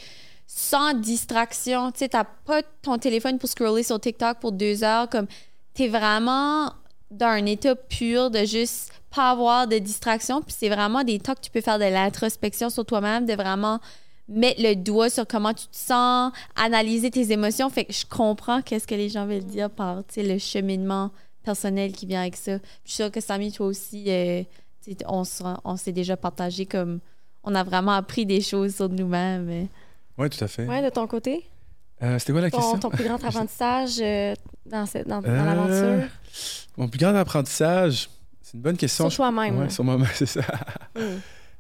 sans distraction. Tu sais, t'as pas ton téléphone pour scroller sur TikTok pour deux heures. Comme, t'es vraiment dans un état pur de juste pas avoir de distraction. Puis c'est vraiment des temps que tu peux faire de l'introspection sur toi-même, de vraiment mettre le doigt sur comment tu te sens, analyser tes émotions. Fait que je comprends qu'est-ce que les gens veulent dire par le cheminement personnel qui vient avec ça. je suis sûre que Samy, toi aussi, euh, on, on s'est déjà partagé comme on a vraiment appris des choses sur nous-mêmes. Oui, tout à fait. Oui, de ton côté? Euh, c'était quoi la question? Ton plus grand apprentissage euh, dans, dans, euh, l'aventure? Mon plus grand apprentissage, c'est une bonne question. Sur toi-même. Oui, sur moi-même, c'est ça.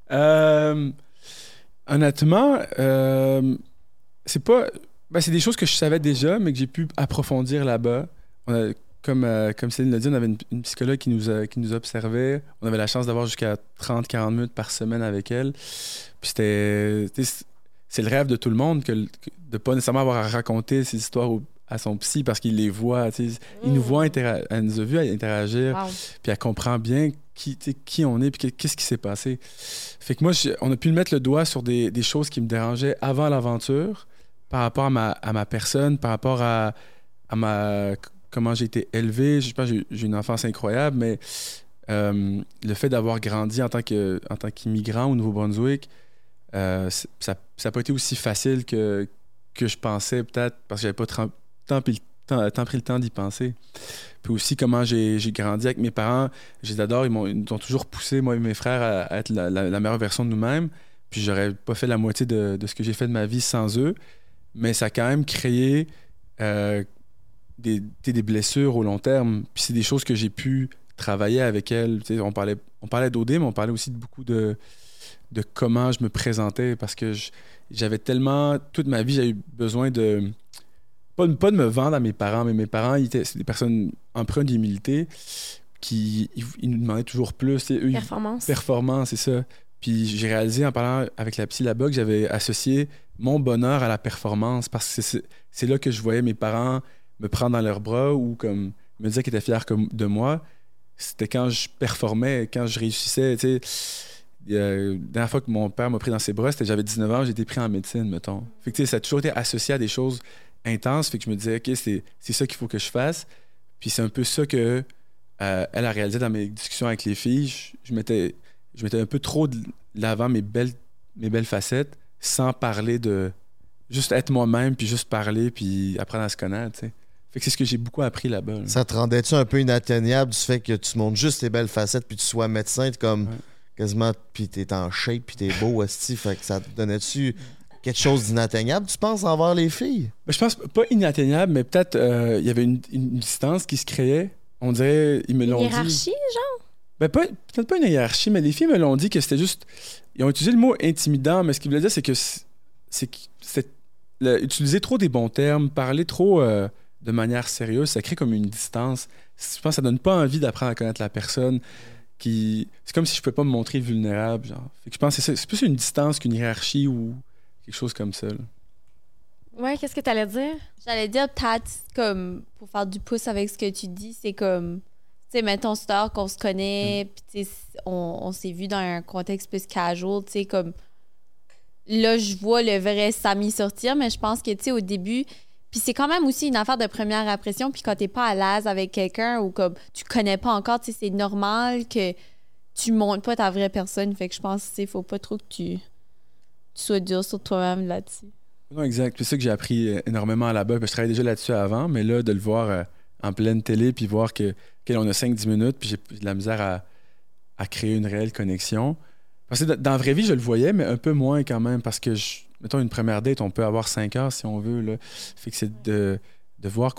Mm. honnêtement, c'est pas. Ben, c'est des choses que je savais déjà, mais que j'ai pu approfondir là-bas. Comme, comme Céline l'a dit, on avait une, une psychologue qui nous, qui nous observait. On avait la chance d'avoir jusqu'à 30-40 minutes par semaine avec elle. Puis c'était c'est le rêve de tout le monde que, de ne pas nécessairement avoir à raconter ses histoires à son psy parce qu'il les voit. Il nous mm. voit, elle nous a vu interagir, puis elle comprend bien qui, qui on est, puis qu'est-ce qui s'est passé. Fait que moi, on a pu mettre le doigt sur des, choses qui me dérangeaient avant l'aventure, par rapport à ma, à ma personne, par rapport à, à ma comment j'ai été élevé. Je pense que j'ai une enfance incroyable, mais euh, le fait d'avoir grandi en tant qu'immigrant au Nouveau-Brunswick, euh, ça n'a pas été aussi facile que, que je pensais, peut-être, parce que j'avais pas tant, pris le temps d'y penser. Puis aussi, comment j'ai grandi avec mes parents. Je les adore, ils m'ont toujours poussé, moi et mes frères, à, être la, meilleure version de nous-mêmes. Puis j'aurais pas fait la moitié de, ce que j'ai fait de ma vie sans eux. Mais ça a quand même créé euh, des, des, blessures au long terme. Puis c'est des choses que j'ai pu travailler avec elles. on parlait, on parlait d'OD, mais on parlait aussi de beaucoup de, de comment je me présentais parce que j'avais tellement, toute ma vie, j'ai eu besoin de, pas, pas, de me vendre à mes parents, mais mes parents, ils étaient des personnes empreintes d'humilité qui ils, nous demandaient toujours plus. Eux, performance. performance, c'est ça. Puis j'ai réalisé en parlant avec la psy là-bas que j'avais associé mon bonheur à la performance parce que c'est là que je voyais mes parents me prendre dans leurs bras ou comme me dire qu'ils étaient fiers de moi. C'était quand je performais, quand je réussissais, tu sais la dernière fois que mon père m'a pris dans ses bras, c'était j'avais 19 ans, j'étais pris en médecine, mettons. Fait que, ça a toujours été associé à des choses intenses. Je me disais, OK, c'est, ça qu'il faut que je fasse. Puis c'est un peu ça que euh, elle a réalisé dans mes discussions avec les filles. Je, mettais, je mettais un peu trop de l'avant mes belles, mes belles facettes sans parler de. Juste être moi-même, puis juste parler, puis apprendre à se connaître, Fait que c'est ce que j'ai beaucoup appris là-bas. Ça te rendait-tu un peu inatteignable du fait que tu montres juste tes belles facettes, puis tu sois médecin, comme quasiment, puis t'es en shape, puis t'es beau, esti. Fait que ça te donnait-tu quelque chose d'inatteignable, tu penses, envers les filles? Ben, je pense pas inatteignable, mais peut-être euh, il y avait une, une distance qui se créait. On dirait, ils me Une l'ont dit. hiérarchie, genre? Ben, pas- peut-être pas une hiérarchie, mais les filles me l'ont dit que c'était juste. Ils ont utilisé le mot intimidant, mais ce qu'ils voulaient dire, c'est que c'est c'est que c'est- le- utiliser trop des bons termes, parler trop euh, de manière sérieuse, ça crée comme une distance. Je pense que ça donne pas envie d'apprendre à connaître la personne. Qui... C'est comme si je pouvais pas me montrer vulnérable. Genre. Fait que je pense que c'est c'est plus une distance qu'une hiérarchie ou quelque chose comme ça. là. Ouais, qu'est-ce que t'allais dire? J'allais dire peut-être comme pour faire du pouce avec ce que tu dis, c'est comme tu sais mettons star qu'on se connaît, puis tu sais on, on s'est vu dans un contexte plus casual, tu sais comme là je vois le vrai Samy sortir, mais je pense que tu sais au début puis c'est quand même aussi une affaire de première impression, puis quand t'es pas à l'aise avec quelqu'un ou comme tu connais pas encore, tu c'est normal que tu montres pas ta vraie personne, fait que je pense tu faut pas trop que tu sois dur sur toi-même là-dessus. Non, exact. C'est ça que j'ai appris euh, énormément là-bas. Je travaillais déjà là-dessus avant, mais là, de le voir euh, en pleine télé, puis voir que OK, on a 5-10 minutes, puis j'ai de la misère à, à créer une réelle connexion. Parce que dans la vraie vie, je le voyais, mais un peu moins quand même, parce que, je- mettons, une première date, on peut avoir 5 heures si on veut. Là. C'est de, de voir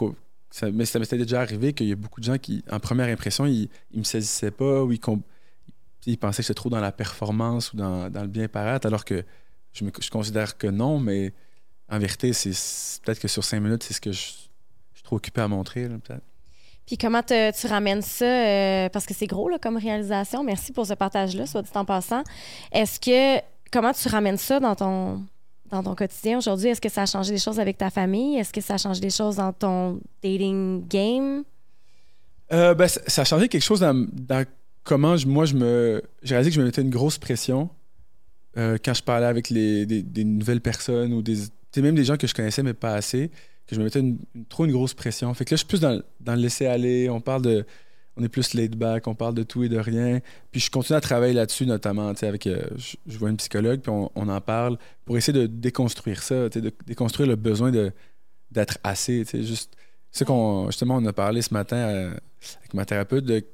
ça, mais ça m'était déjà arrivé qu'il y a beaucoup de gens qui, en première impression, ils, ils me saisissaient pas ou ils, pensaient que j'étais trop dans la performance ou dans, dans le bien paraître, alors que je, je considère que non, mais en vérité, c'est peut-être que sur cinq minutes, c'est ce que je, je suis trop occupé à montrer, peut-être. Puis comment tu ramènes ça, euh, parce que c'est gros là, comme réalisation. Merci pour ce partage-là, soit dit en passant. Est-ce que, comment tu ramènes ça dans ton, dans ton quotidien aujourd'hui? Est-ce que ça a changé des choses avec ta famille? Est-ce que ça a changé des choses dans ton dating game? Euh, ben, ça, a changé quelque chose dans, comment je- moi je me. J'ai réalisé que je me mettais une grosse pression euh, quand je parlais avec les, des, nouvelles personnes ou des. même des gens que je connaissais, mais pas assez, que je me mettais une- trop une grosse pression. Fait que là, je suis plus dans, dans le laisser aller. On parle de. On est plus laid back, on parle de tout et de rien. Puis je continue à travailler là-dessus, notamment, avec. euh, je, je vois une psychologue, puis on, en parle pour essayer de déconstruire ça, de déconstruire le besoin d'être assez, juste. C'est qu'on justement on a parlé ce matin euh, avec ma thérapeute de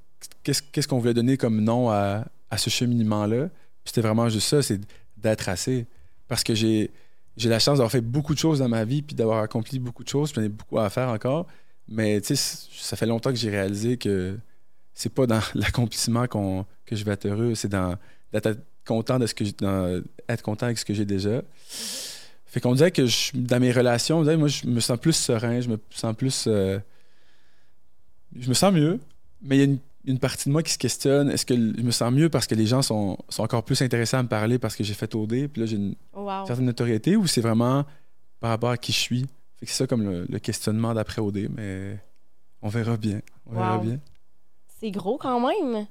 qu'est-ce qu'on voulait donner comme nom à, à ce cheminement-là. C'était vraiment juste ça, c'est d'être assez. Parce que j'ai j'ai la chance d'avoir fait beaucoup de choses dans ma vie puis d'avoir accompli beaucoup de choses, puis j'en ai beaucoup à faire encore. Mais ça fait longtemps que j'ai réalisé que c'est pas dans l'accomplissement qu'on que je vais être heureux, c'est dans d'être content de ce que j'ai- dans- être content avec ce que j'ai déjà. Fait qu'on dirait que je- dans mes relations, on dirait, moi, je me sens plus serein, je me sens plus. euh, je me sens mieux, mais il y a une, une partie de moi qui se questionne est-ce que je me sens mieux parce que les gens sont, sont encore plus intéressés à me parler parce que j'ai fait OD, puis là, j'ai une Wow. certaine notoriété, ou c'est vraiment par rapport à qui je suis? Fait que c'est ça comme le, le questionnement d'après OD, mais on verra bien. On verra bien. C'est gros quand même.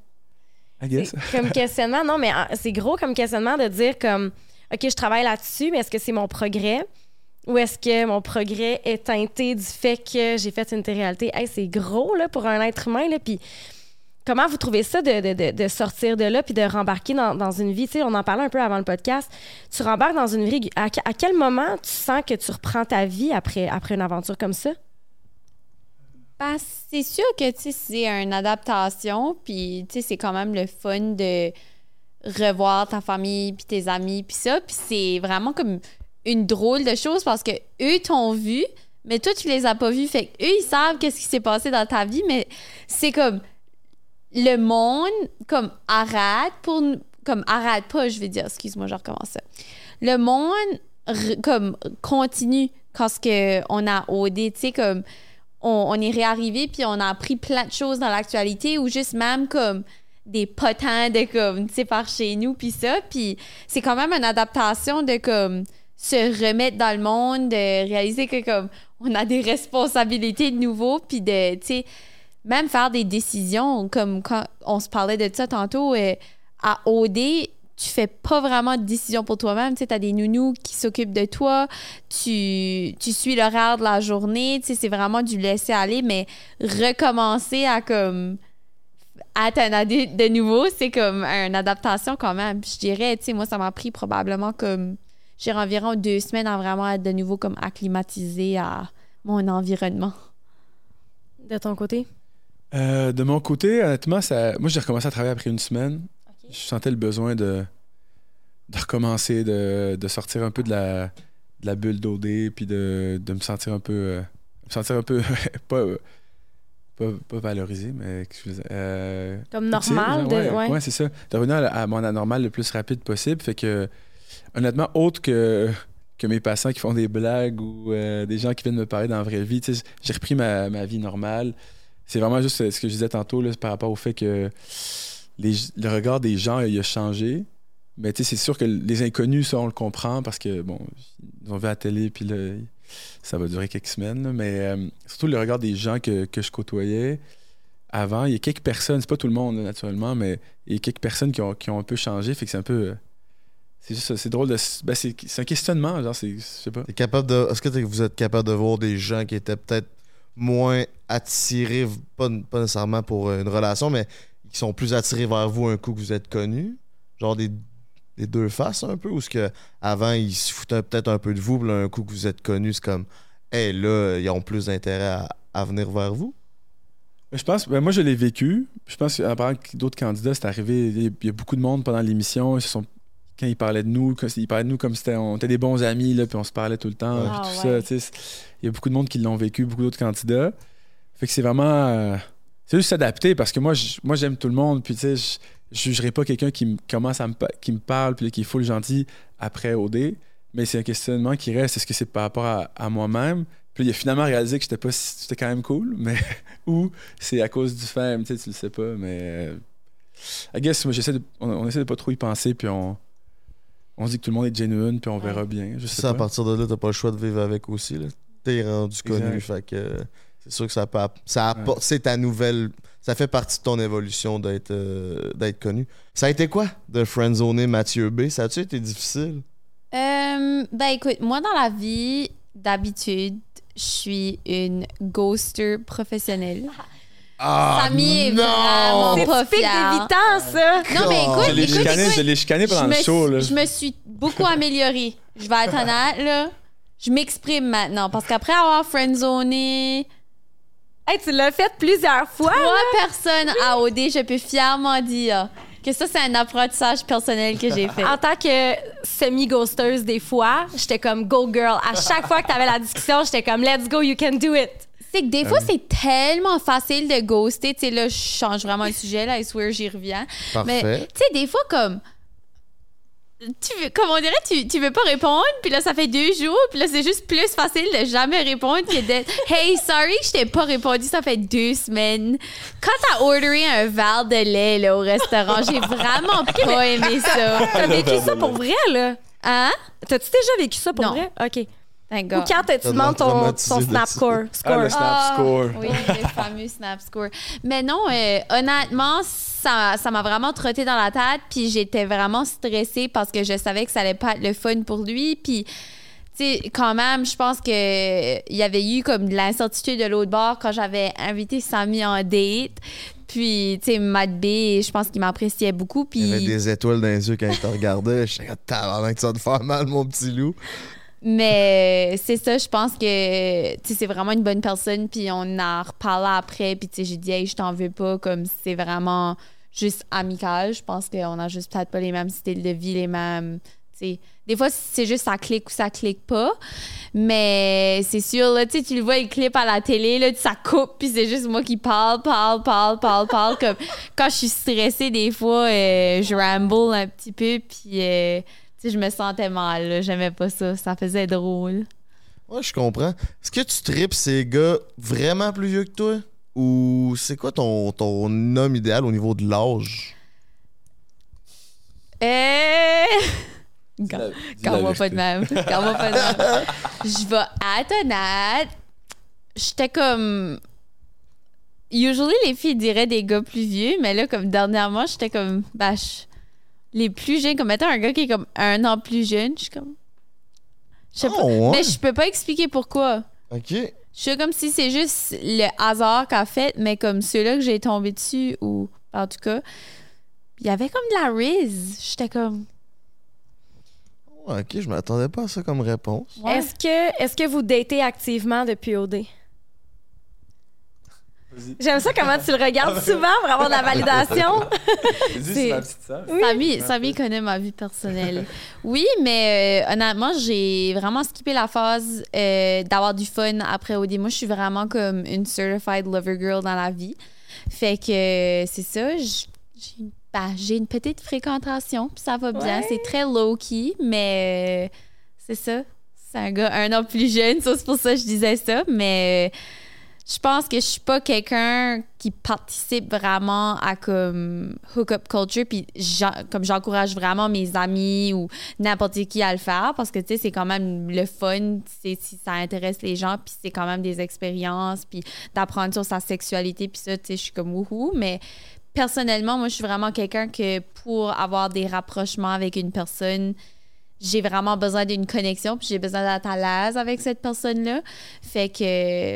I guess. Comme questionnement, non, mais ah, c'est gros comme questionnement de dire comme, OK, je travaille là-dessus, mais est-ce que c'est mon progrès? Ou est-ce que mon progrès est teinté du fait que j'ai fait une réalité? Hey, c'est gros là, pour un être humain. Là, puis comment vous trouvez ça de, de- de- sortir de là puis de rembarquer dans, dans une vie? On en parlait un peu avant le podcast. Tu rembarques dans une vie. À, à quel moment tu sens que tu reprends ta vie après, après une aventure comme ça? C'est sûr que c'est une adaptation, puis c'est quand même le fun de revoir ta famille, puis tes amis, puis ça. Puis c'est vraiment comme une drôle de chose parce que eux t'ont vu, mais toi, tu les as pas vus. Fait que eux, ils savent qu'est-ce qui s'est passé dans ta vie, mais c'est comme le monde, comme arrête pour. Comme arrête pas, je vais dire, excuse-moi, je recommence ça. Le monde, comme, continue quand ce on a OD, tu sais, comme on, est réarrivé puis on a appris plein de choses dans l'actualité ou juste même comme des potins de comme tu sais par chez nous puis ça. Puis c'est quand même une adaptation de comme se remettre dans le monde de réaliser que comme on a des responsabilités de nouveau puis de tu sais même faire des décisions comme quand on se parlait de ça tantôt euh, à OD tu fais pas vraiment de décision pour toi-même. Tu sais, as des nounous qui s'occupent de toi. Tu, tu suis l'horaire de la journée. Tu sais, c'est vraiment du laisser aller, mais recommencer à comme être un adulte de nouveau, c'est comme une adaptation quand même. Puis je dirais, tu sais, moi, ça m'a pris probablement comme, j'ai environ deux semaines à vraiment être de nouveau comme acclimatisé à mon environnement. De ton côté? Euh, de mon côté, honnêtement, ça... moi j'ai recommencé à travailler après une semaine. Je sentais le besoin de, de recommencer, de, de sortir un peu de la, de la bulle d'OD, puis de, de me sentir un peu. euh, me sentir un peu. pas, pas, pas valorisé, mais. euh, Comme normal. genre, de, ouais, ouais. ouais, c'est ça. De revenir à, à mon anormal le plus rapide possible. Fait que, honnêtement, autre que, que mes patients qui font des blagues ou euh, des gens qui viennent me parler dans la vraie vie, tu j'ai repris ma, ma vie normale. C'est vraiment juste ce que je disais tantôt là, par rapport au fait que les- le regard des gens il a changé. Mais tu sais, c'est sûr que les inconnus, ça, on le comprend parce que, bon, ils ont vu à la télé, puis là, ça va durer quelques semaines. mais euh, surtout le regard des gens que, que je côtoyais avant, il y a quelques personnes, c'est pas tout le monde, naturellement, mais il y a quelques personnes qui ont, qui ont un peu changé. Fait que c'est un peu. euh, c'est juste, c'est drôle de. Ben, c'est, un questionnement, genre, c'est, je sais pas. Capable de. Est-ce que vous êtes capable de voir des gens qui étaient peut-être moins attirés, pas, pas nécessairement pour euh, une relation, mais qui sont plus attirés vers vous un coup que vous êtes connu? Genre des, des deux faces un peu? Ou est-ce que avant ils se foutaient peut-être un peu de vous, puis là, un coup que vous êtes connu, c'est comme Hey là, ils ont plus d'intérêt à, à venir vers vous? Je pense, ben, moi, je l'ai vécu. Je pense qu'apparemment que d'autres candidats, c'est arrivé. Il y a- il y a beaucoup de monde pendant l'émission. Ils se sont, quand ils parlaient de nous, ils parlaient de nous comme si c'était- on était des bons amis, là, puis on se parlait tout le temps, puis Ah, tout ouais. ça. Il y a beaucoup de monde qui l'ont vécu, beaucoup d'autres candidats. Fait que c'est vraiment. euh, c'est juste s'adapter parce que moi, moi j'aime tout le monde. Puis, tu sais, je jugerai pas quelqu'un qui me commence à me, qui me parle, puis qui est full gentil après OD. Mais c'est un questionnement qui reste. Est-ce que c'est par rapport à, à moi-même? Puis il a finalement réalisé que j'étais pas j'étais quand même cool, mais ou c'est à cause du femme, tu sais, tu le sais pas, mais euh, I guess moi j'essaie de, on, on essaie de pas trop y penser puis on on se dit que tout le monde est genuine puis on verra bien, je sais Ça, à partir de là, t'as pas le choix de vivre avec aussi. Là. T'es rendu connu, fait que c'est sûr que ça, peut ça apporte. C'est ta nouvelle. Ça fait partie de ton évolution d'être euh, d'être connu. Ça a été quoi de friendzoner Mathieu B? Ça a-tu été difficile? Euh, ben écoute, moi dans la vie, d'habitude, je suis une ghoster professionnelle. Ah, Samy est non! vraiment C'est pas fière. d'évitant, ça. Non, mais écoute, Je l'ai écoute, chicané, écoute, je l'ai chicané pendant le show là. je me suis beaucoup améliorée. Je vais être honnête, là. Je m'exprime maintenant parce qu'après avoir friendzoné Hey, tu l'as fait plusieurs fois. trois personnes à OD, je peux fièrement dire que ça, c'est un apprentissage personnel que j'ai fait. En tant que semi-ghosteuse, des fois, j'étais comme go girl. À chaque fois que t'avais la discussion, j'étais comme let's go, you can do it. C'est que des fois, c'est tellement facile de ghoster. Tu sais, là, je change vraiment le sujet, là, I swear, j'y reviens. Mais, Parfait. tu sais, des fois, comme. Tu veux, comme on dirait, tu, tu veux pas répondre, puis là, ça fait deux jours, puis là, c'est juste plus facile de jamais répondre que de Hey, sorry, je t'ai pas répondu, ça fait deux semaines. Quand t'as ordéré un verre de lait là, au restaurant, j'ai vraiment pas aimé ça. T'as vécu ça pour vrai, là? Hein? T'as-tu déjà vécu ça pour Non. vrai? OK. Thank Ou God. quand tu T'as demandes ton, ton snap score. Ah, le snap Ah, score. Oui, le fameux snap score. Mais non, euh, honnêtement, ça ça m'a vraiment trotté dans la tête. Puis j'étais vraiment stressée parce que je savais que ça allait pas être le fun pour lui. Puis, tu sais, quand même, je pense que il y avait eu comme de l'incertitude de l'autre bord quand j'avais invité Samy en date. Puis, tu sais, Matt B, je pense qu'il m'appréciait beaucoup. Puis, Il y avait des étoiles dans les yeux quand il te regardait. J'étais comme, tabarnak, que ça va te faire mal, mon petit loup. Mais c'est ça, je pense que c'est vraiment une bonne personne. Puis on a reparlé après. Puis j'ai dit, hey, je t'en veux pas. Comme c'est vraiment juste amical. Je pense qu'on a juste peut-être pas les mêmes styles de vie, les mêmes. Des fois, c'est juste ça clique ou ça clique pas. Mais c'est sûr, là, tu le vois, il clip à la télé, là, ça coupe, puis c'est juste moi qui parle, parle, parle, parle, parle. Comme quand je suis stressée, des fois, euh, je ramble un petit peu, puis euh, sais, je me sentais mal, là. J'aimais pas ça. Ça faisait drôle. Ouais, je comprends. Est-ce que tu tripes ces gars vraiment plus vieux que toi? Ou c'est quoi ton, ton homme idéal au niveau de l'âge? Dis la Garde-moi pas de même. Garde-moi pas de même. Je vais être honnête. J'étais comme. Usually, les filles diraient des gars plus vieux, mais là, comme dernièrement, j'étais comme. Bah, je- les plus jeunes, comme mettons un gars qui est comme un an plus jeune, je suis comme. Je sais Oh, pas. ouais? Mais je peux pas expliquer pourquoi. Ok. Je suis comme si c'est juste le hasard qu'a fait, mais comme ceux-là que j'ai tombé dessus, ou en tout cas, il y avait comme de la riz. J'étais comme. Ok, je m'attendais pas à ça comme réponse. Ouais. Est-ce que, est que vous datez activement depuis OD? J'aime ça comment tu le regardes souvent pour avoir de la validation. C'est- ma petite sœur. Samy, Samy connaît ma vie personnelle. Oui, mais euh, honnêtement, j'ai vraiment skippé la phase euh, d'avoir du fun après OD. Moi, je suis vraiment comme une certified lover girl dans la vie. Fait que euh, c'est ça. J'ai bah, j'ai une petite fréquentation, puis ça va bien. Ouais. C'est très low-key, mais euh, c'est ça. C'est un gars un an plus jeune, ça, c'est pour ça que je disais ça. Mais euh, je pense que je suis pas quelqu'un qui participe vraiment à comme hookup culture puis comme j'encourage vraiment mes amis ou n'importe qui à le faire parce que tu sais c'est quand même le fun si ça intéresse les gens puis c'est quand même des expériences puis d'apprendre sur sa sexualité puis ça tu sais je suis comme wouhou mais personnellement moi je suis vraiment quelqu'un que pour avoir des rapprochements avec une personne j'ai vraiment besoin d'une connexion, puis j'ai besoin d'être à l'aise avec cette personne-là. Fait que,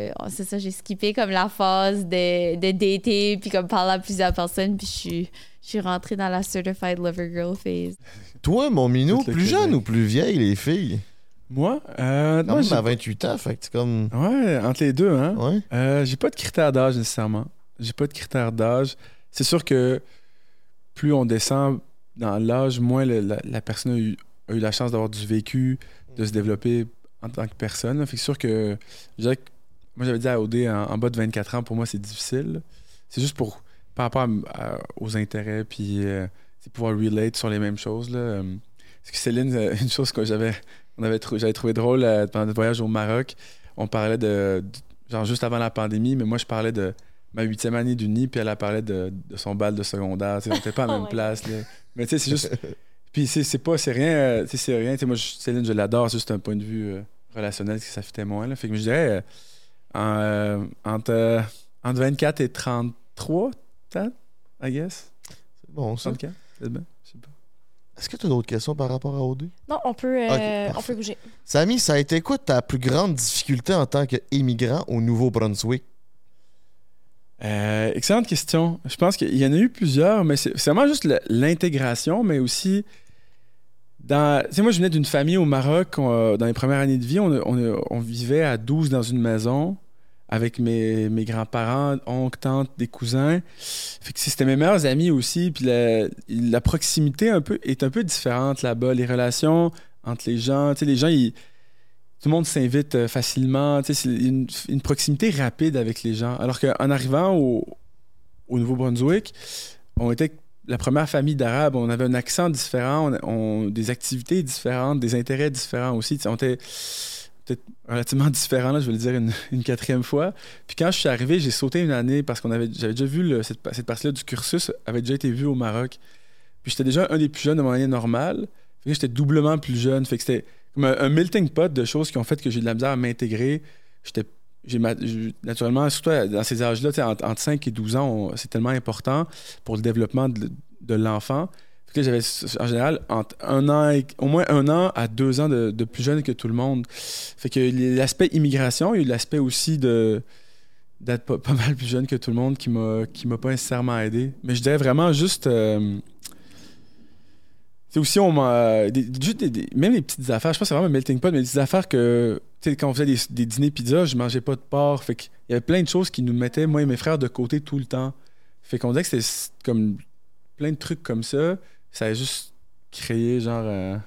euh, c'est ça, j'ai skippé comme la phase de, de dater, puis comme parler à plusieurs personnes, puis je suis, je suis rentrée dans la Certified Lover Girl phase. Toi, mon minou, plus Québec. jeune ou plus vieille, les filles? Moi, euh, même j'ai- à 28 ans, fait que c'est comme. Ouais, entre les deux, hein. Ouais. Euh, j'ai pas de critères d'âge nécessairement. J'ai pas de critères d'âge. C'est sûr que plus on descend dans l'âge, moins le- la, la personne a eu, a eu la chance d'avoir du vécu, de se développer en tant que personne. Fait que c'est sûr que je dirais que moi j'avais dit à OD en, en bas de 24 ans, pour moi c'est difficile. C'est juste pour par rapport à- à- aux intérêts puis euh, c'est pouvoir relate sur les mêmes choses là. Euh, Parce que Céline, euh, une chose que j'avais on avait j'avais trouvé drôle euh, pendant notre voyage au Maroc, on parlait de, de- genre juste avant la pandémie, mais moi je parlais de ma huitième année d'uni, puis elle a parlé de, de son bal de secondaire. On n'était pas à la Oh même place. là. Mais tu sais, c'est juste. Puis c'est c'est pas, c'est rien. euh, c'est rien. Moi, je- Céline, je l'adore, c'est juste un point de vue euh, relationnel que ça fitait moins. Là. Fait que je dirais euh, en, euh, entre, euh, entre 24 et 33, peut-être, I guess. C'est bon, ça. 34, c'est bien. Je sais pas. Est-ce que tu as d'autres questions par rapport à OD? Non, on peut, euh, on peut bouger. Samy, ça a été quoi ta plus grande difficulté en tant qu'immigrant au Nouveau-Brunswick? Euh, excellente question. Je pense qu'il y en a eu plusieurs, mais c'est vraiment juste l'intégration, mais aussi moi, je venais d'une famille au Maroc. euh, dans les premières années de vie, on, vivait à 12 dans une maison avec mes, grands-parents, oncles, tantes, des cousins. Fait que c'était mes meilleurs amis aussi. Puis la, proximité un peu, est un peu différente là-bas. Les relations entre les gens, les gens, ils- tout le monde s'invite euh, facilement. C'est une, une proximité rapide avec les gens. Alors qu'en arrivant au Nouveau-Brunswick, on était la première famille d'Arabes. On avait un accent différent, des activités différentes, des intérêts différents aussi. Tu sais, on était peut-être relativement différents, là, je vais le dire une, quatrième fois. Puis quand je suis arrivé, j'ai sauté une année parce qu'on avait j'avais déjà vu cette, partie-là du cursus avait déjà été vue au Maroc. Puis j'étais déjà un des plus jeunes de mon année normale. Fait que j'étais doublement plus jeune. Fait que c'était comme un, melting pot de choses qui ont fait que j'ai de la misère à m'intégrer. J'étais naturellement, surtout dans ces âges-là, entre, entre 5 et 12 ans, c'est tellement important pour le développement de, de l'enfant. J'avais en général entre un an et- au moins un an à deux ans de, plus jeune que tout le monde. Fait que l'aspect immigration, il y a eu l'aspect aussi de d'être pas, pas mal plus jeune que tout le monde qui m'a qui m'a pas nécessairement aidé. Mais je dirais vraiment juste euh, c'est aussi, on m'a. des- même les petites affaires, je pense que c'est vraiment un melting pot, mais des petites affaires que. Tu sais, quand on faisait des, des dîners pizza, je mangeais pas de porc. Fait qu'il y avait plein de choses qui nous mettaient, moi et mes frères, de côté tout le temps. Fait qu'on disait que c'était comme plein de trucs comme ça. Ça a juste créé, genre. euh,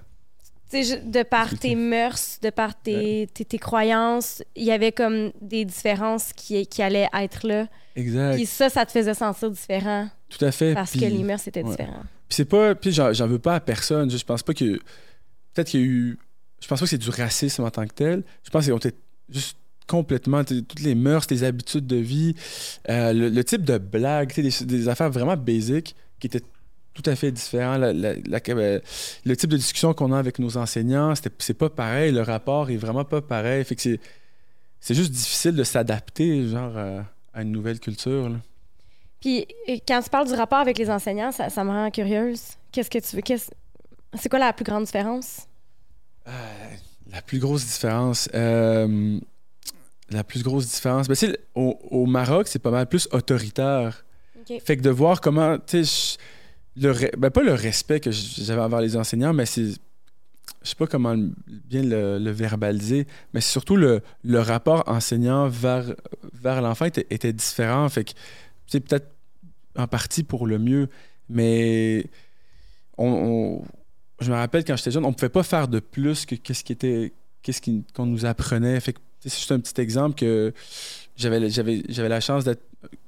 de par tes mœurs, de par tes, tes, tes croyances, il y avait comme des différences qui, qui allaient être là. Exact. Puis ça, ça te faisait sentir différent Tout à fait. parce Puis- que les mœurs étaient ouais. différentes. Puis c'est pas. J'en veux pas à personne. Je, pense pas que. Peut-être qu'il y a eu. Je pense pas que c'est du racisme en tant que tel. Je pense qu'ils ont été juste complètement. Toutes les mœurs, les habitudes de vie, euh, le, type de sais, des, des affaires vraiment basiques qui étaient tout à fait la- euh, le type de discussion qu'on a avec nos enseignants, c'est pas pareil. Le rapport est vraiment pas pareil. Fait que c'est. Juste difficile de s'adapter, genre, euh, à une nouvelle culture. là. Puis euh, quand tu parles du rapport avec les enseignants, ça, ça me rend curieuse. Qu'est-ce que tu veux? C'est quoi la plus grande différence? Euh, la plus grosse différence. euh, la plus grosse différence. Ben, au, au Maroc, c'est pas mal plus autoritaire. Fait que de voir comment. le re- ben, pas le respect que j'avais envers les enseignants, mais c'est. je sais pas comment bien le, le verbaliser, mais c'est surtout le, le rapport enseignant vers, vers l'enfant était, était différent. Fait que peut-être en partie pour le mieux, mais on, je me rappelle quand j'étais jeune, on pouvait pas faire de plus que qu'est-ce qui était qu'est-ce qu'on nous apprenait. Fait que c'est juste un petit exemple que j'avais j'avais la chance d'être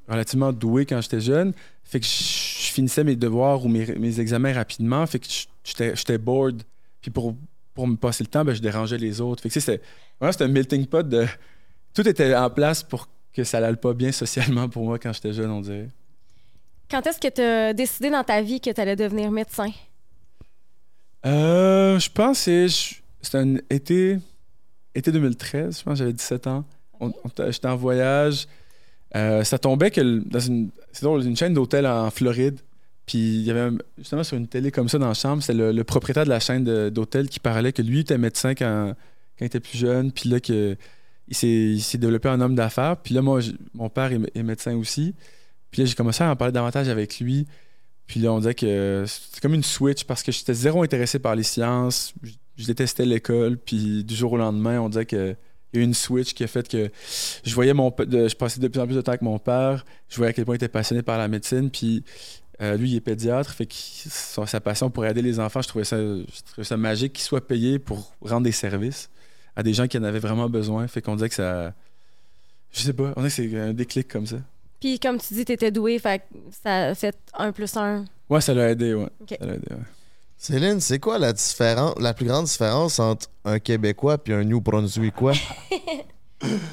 relativement doué quand j'étais jeune. Fait que je, finissais mes devoirs ou mes, mes examens rapidement. Fait que j'étais bored. Puis pour, pour me passer le temps, ben, je dérangeais les autres. Fait que c'était vraiment un melting pot de. Tout était en place pour que ça n'aille pas bien socialement pour moi quand j'étais jeune, on dirait. Quand est-ce que tu as décidé dans ta vie que tu allais devenir médecin? Euh, je pense que c'était un été, été 2013, je pense que j'avais 17 ans. J'étais en voyage. Euh, ça tombait que le- dans une, c'est drôle, une chaîne d'hôtels en Floride. Puis il y avait justement sur une télé comme ça dans la chambre, c'est le, le propriétaire de la chaîne d'hôtels qui parlait que lui était médecin quand, quand il était plus jeune. Puis là, que, il s'est il s'est développé en homme d'affaires. Puis là, moi, mon père est, est médecin aussi. Puis là, j'ai commencé à en parler davantage avec lui. Puis là, on disait que c'était comme une switch parce que j'étais zéro intéressé par les sciences. Je, détestais l'école. Puis du jour au lendemain, on disait que il y a eu une switch qui a fait que je voyais mon je passais de plus en plus de temps avec mon père. Je voyais à quel point il était passionné par la médecine. Puis euh, lui, il est pédiatre. Fait que sa passion pour aider les enfants, je trouvais ça, je trouvais ça magique qu'il soit payé pour rendre des services à des gens qui en avaient vraiment besoin. Fait qu'on disait que ça. Je sais pas, on dirait que c'est un déclic comme ça. Puis comme tu dis, tu étais doué, fait ça a fait un plus un. Ouais, ça l'a aidé, ouais. Ok. Ça l'a aidé, ouais. Céline, c'est quoi la différence, la plus grande différence entre un Québécois puis un New Brunswickois?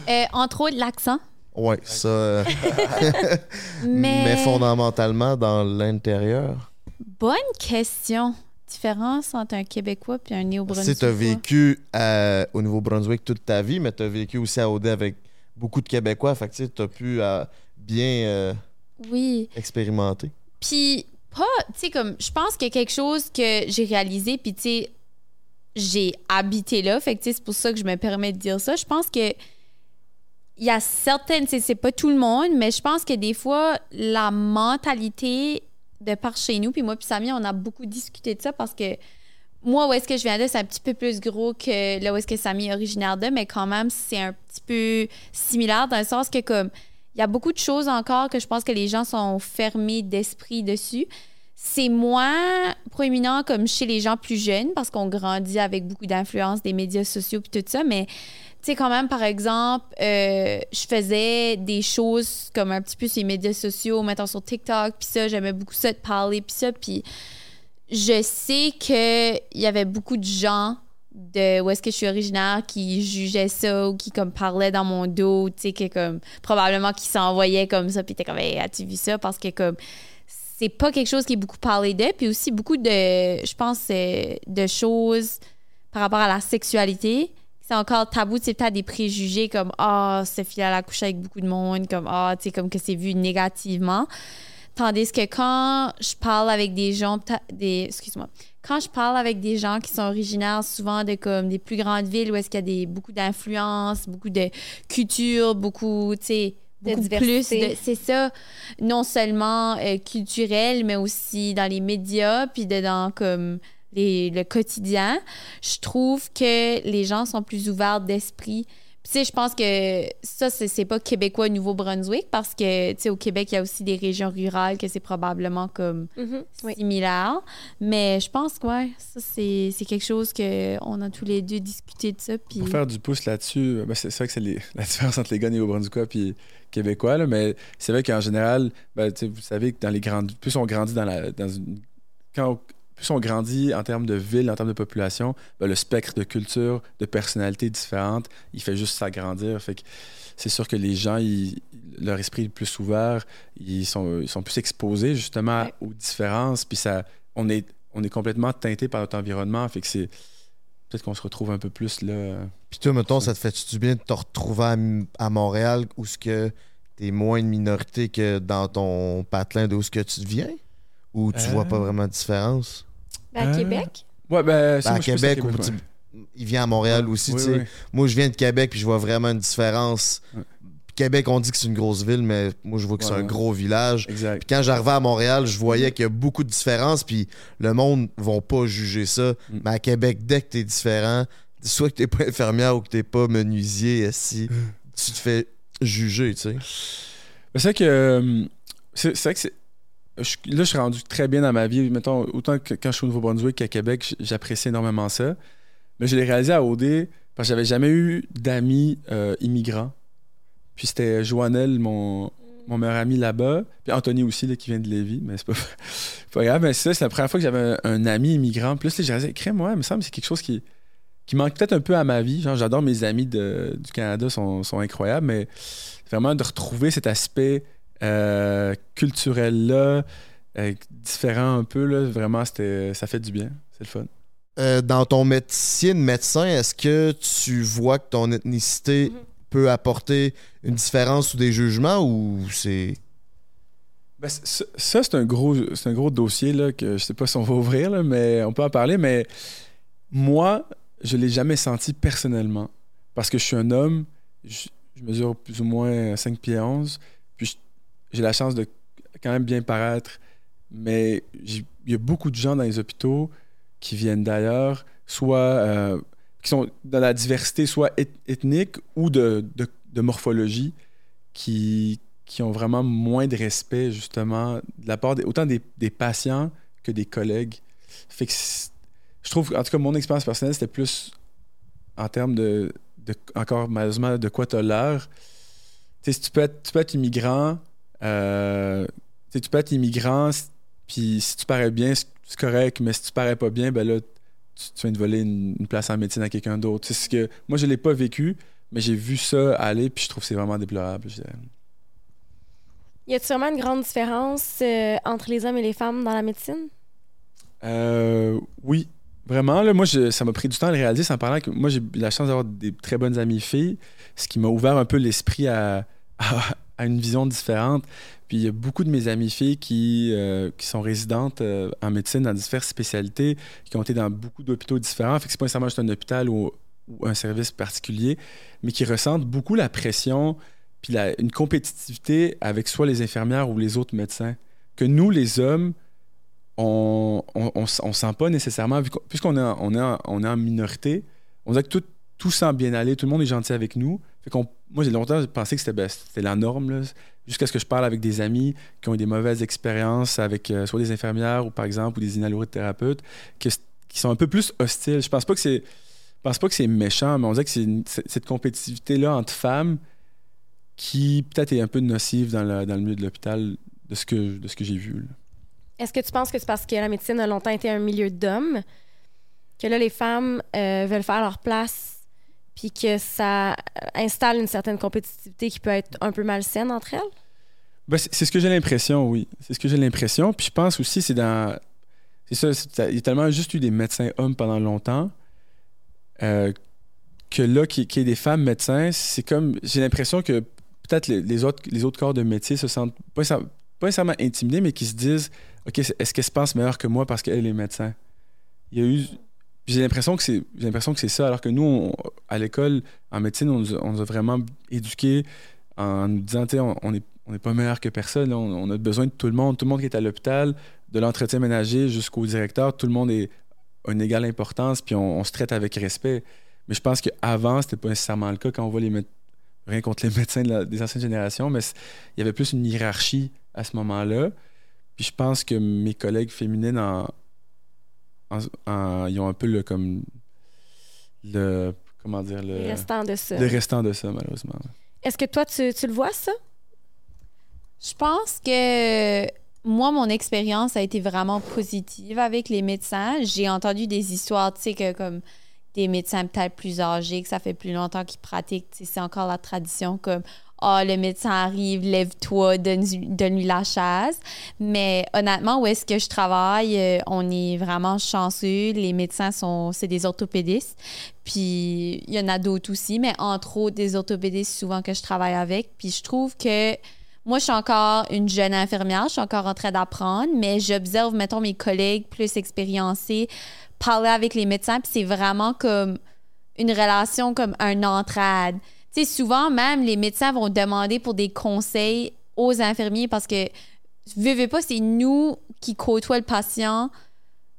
Euh, entre autres, l'accent. Ouais, ça. euh, Mais, mais fondamentalement dans l'intérieur. bonne question. Différence entre un Québécois puis un Tu néo-brunswickois. sais, t'as vécu euh, au Nouveau-Brunswick toute ta vie, mais t'as vécu aussi à OD avec beaucoup de Québécois. Fait que tu t'as pu euh, bien euh, Oui. expérimenter. Puis, pas, tu sais, comme, je pense a quelque chose que j'ai réalisé, puis tu sais, j'ai habité là, fait que tu sais, c'est pour ça que je me permets de dire ça. Je pense que il y a certaines, c'est pas tout le monde, mais je pense que des fois, la mentalité de par chez nous, puis moi puis Samy, on a beaucoup discuté de ça parce que moi, où est-ce que je viens de, c'est un petit peu plus gros que là où est-ce que Samy est originaire de, mais quand même, c'est un petit peu similaire dans le sens que comme il y a beaucoup de choses encore que je pense que les gens sont fermés d'esprit dessus. C'est moins proéminent comme chez les gens plus jeunes parce qu'on grandit avec beaucoup d'influence des médias sociaux puis tout ça, mais tu sais, quand même, par exemple, euh, je faisais des choses comme un petit peu sur les médias sociaux, mettons sur TikTok, puis ça, j'aimais beaucoup ça de parler, puis ça, puis je sais qu'il y avait beaucoup de gens de où est-ce que je suis originaire qui jugeaient ça ou qui comme parlaient dans mon dos, tu sais, comme probablement qui s'envoyaient comme ça, puis t'es comme, Hey, as-tu vu ça? Parce que comme c'est pas quelque chose qui est beaucoup parlé de, puis aussi beaucoup de, je pense, euh, de choses par rapport à la sexualité. C'est encore tabou, c'est peut-être des préjugés comme ah, cette fille elle a couché avec beaucoup de monde, comme ah, tu sais, comme que c'est vu négativement. Tandis que quand je parle avec des gens, des, excuse-moi, quand je parle avec des gens qui sont originaires souvent de comme des plus grandes villes où est-ce qu'il y a des, beaucoup d'influence, beaucoup de culture, beaucoup, tu sais, De beaucoup plus de, c'est ça, non seulement euh, culturel, mais aussi dans les médias, puis de, dans comme les, le quotidien, je trouve que les gens sont plus ouverts d'esprit. Puis, tu sais, je pense que ça, c'est c'est pas québécois Nouveau-Brunswick parce que, tu sais, au Québec, il y a aussi des régions rurales que c'est probablement comme Oui. similaire. Mais je pense que, ouais, ça, c'est c'est quelque chose qu'on a tous les deux discuté de ça. Puis, Pour faire du pouce là-dessus, ben, c'est vrai que c'est les- la différence entre les gars néo-brunswickois et québécois, là, mais c'est vrai qu'en général, ben, tu sais, vous savez que dans les grandes. Plus on grandit dans la. Dans une, quand, plus on grandit en termes de ville, en termes de population, ben, le spectre de culture, de personnalités différentes, il fait juste s'agrandir. Fait que c'est sûr que les gens, ils- leur esprit est plus ouvert, ils sont, ils sont plus exposés justement Ouais. aux différences, puis ça, on est, on est complètement teinté par notre environnement, fait que c'est peut-être qu'on se retrouve un peu plus là. Puis toi, mettons, ça te fait du bien de te retrouver à, M- à Montréal où ce que t'es moins une minorité que dans ton patelin d'où ce que tu viens? Ou tu Euh. vois pas vraiment de différence? Ben, à Euh, Québec? Ouais, ben, Ben, à moi, Québec, Québec, où ouais. tu- il vient à Montréal aussi, Oui, tu sais. oui. Moi, je viens de Québec puis je vois vraiment une différence. Ouais. Québec, on dit que c'est une grosse ville, mais moi, je vois que c'est un gros village. Exact. Puis quand j'arrivais à Montréal, je voyais qu'il y a beaucoup de différences, puis le monde ne va pas juger ça. Mm. Mais à Québec, dès que t'es différent, soit que t'es pas infirmière ou que t'es pas menuisier, si tu te fais juger, tu sais. Mais C'est vrai que. euh, C'est c'est vrai que c'est. Là, je suis rendu très bien dans ma vie. Mettons, autant que quand je suis au Nouveau-Brunswick qu'à Québec, j'apprécie énormément ça. Mais je l'ai réalisé à OD parce que j'avais jamais eu d'amis euh, immigrants. Puis c'était Joannel, mon, meilleur ami là-bas. Puis Anthony aussi, là, qui vient de Lévis. Mais c'est pas, grave. Mais c'est la première fois que j'avais un, ami immigrant. Là, j'ai réalisé, crème, moi, il me semble que c'est quelque chose qui, qui manque peut-être un peu à ma vie. Genre, j'adore mes amis du Canada, sont, sont incroyables. Mais vraiment de retrouver cet aspect culturel-là, euh, différent un peu, là, vraiment, c'était, ça fait du bien. C'est le fun. Euh, dans ton métier de médecin, est-ce que tu vois que ton ethnicité Mhm. peut apporter une différence ou des jugements ou c'est. Ben, ça, c'est un gros, c'est un gros dossier là, que je sais pas si on va ouvrir, là, mais on peut en parler. Mais moi, je l'ai jamais senti personnellement. Parce que je suis un homme, je, je mesure plus ou moins 5 pieds 11, puis je- j'ai la chance de quand même bien paraître. Mais il y a beaucoup de gens dans les hôpitaux qui viennent d'ailleurs, soit euh, qui sont dans la diversité, soit eth- ethnique ou de, de- morphologie, qui, qui ont vraiment moins de respect, justement, de la part autant des, des patients que des collègues. Je trouve, en tout cas, mon expérience personnelle, c'était plus en termes de, encore malheureusement, de quoi tu as l'air. Tu sais, tu peux tu peux être immigrant, euh, tu peux être immigrant, puis si tu parais bien, c'est correct, mais si tu parais pas bien, ben là, tu, tu viens de voler une, une place en médecine à quelqu'un d'autre. C'est ce que moi, je l'ai pas vécu, mais j'ai vu ça aller, puis je trouve que c'est vraiment déplorable. je. Y a sûrement une grande différence euh, entre les hommes et les femmes dans la médecine? Euh, oui, vraiment. Là, moi, je- ça m'a pris du temps à le réaliser sans parler que moi, j'ai eu la chance d'avoir des très bonnes amies filles, ce qui m'a ouvert un peu l'esprit à, à, à une vision différente. Puis il y a beaucoup de mes amies filles qui, euh, qui sont résidentes euh, en médecine dans diverses spécialités, qui ont été dans beaucoup d'hôpitaux différents. Fait que c'est pas nécessairement juste un hôpital ou, un service particulier, mais qui ressentent beaucoup la pression puis la- une compétitivité avec soit les infirmières ou les autres médecins. Que nous, les hommes, on, on sent pas nécessairement, puisqu'on est, en- on est, est en minorité, on dirait que tout, tout semble bien aller, tout le monde est gentil avec nous. Fait moi, j'ai longtemps pensé que c'était, ben, la norme, jusqu'à ce que je parle avec des amis qui ont eu des mauvaises expériences avec euh, soit des infirmières ou, par exemple, ou des inhalorothérapeutes, que c- qui sont un peu plus hostiles. Je pense pas que c'est, je pense pas que c'est méchant, mais on dirait que c'est cette compétitivité-là entre femmes qui peut-être est un peu nocive dans le, dans le milieu de l'hôpital de ce que, de ce que j'ai vu. Est-ce que tu penses que c'est parce que la médecine a longtemps été un milieu d'hommes que là, les femmes euh, veulent faire leur place puis que ça euh, installe une certaine compétitivité qui peut être un peu malsaine entre elles? Ben, c'est ce que j'ai l'impression, oui. C'est ce que j'ai l'impression. Puis je pense aussi, c'est dans. C'est ça, il y a tellement juste eu des médecins hommes pendant longtemps euh, que là, qu'il y ait des femmes médecins, c'est comme. J'ai l'impression que peut-être les, autres, les autres corps de métier se sentent pas, pas nécessairement intimidés, mais qui se disent OK, est-ce qu'elle se pense meilleure que moi parce qu'elle est médecin? Il y a eu. J'ai l'impression que c'est j'ai l'impression que c'est ça alors que nous à l'école en médecine on nous, a, vraiment éduqués en nous disant on, on est on n'est pas meilleur que personne on, a besoin de tout le monde tout le monde qui est à l'hôpital de l'entretien ménager jusqu'au directeur tout le monde est a une égale importance puis on, se traite avec respect. Mais je pense qu'avant c'était pas nécessairement le cas quand on voit les rien contre les médecins des anciennes générations mais il y avait plus une hiérarchie à ce moment-là. Puis je pense que mes collègues féminines en, en- en- ils ont un peu le comme le comment dire le, Les restants de ça. le restant de ça malheureusement Est-ce que toi, tu, tu le vois, ça? Je pense que moi, mon expérience a été vraiment positive avec les médecins. J'ai entendu des histoires, tu sais, que comme des médecins peut-être plus âgés, que ça fait plus longtemps qu'ils pratiquent, tu sais, c'est encore la tradition comme ah, le médecin arrive, lève-toi, donne- donne-lui la chaise. Mais honnêtement, où est-ce que je travaille, euh, on est vraiment chanceux. Les médecins sont, c'est des orthopédistes. Puis il y en a d'autres aussi, mais entre autres des orthopédistes souvent que je travaille avec. Puis je trouve que moi, je suis encore une jeune infirmière, je suis encore en train d'apprendre, mais j'observe, mettons, mes collègues plus expériencés parler avec les médecins, puis c'est vraiment comme une relation, comme un entraide. Souvent, même, les médecins vont demander pour des conseils aux infirmiers parce que, veux, veux pas, c'est nous qui côtoient le patient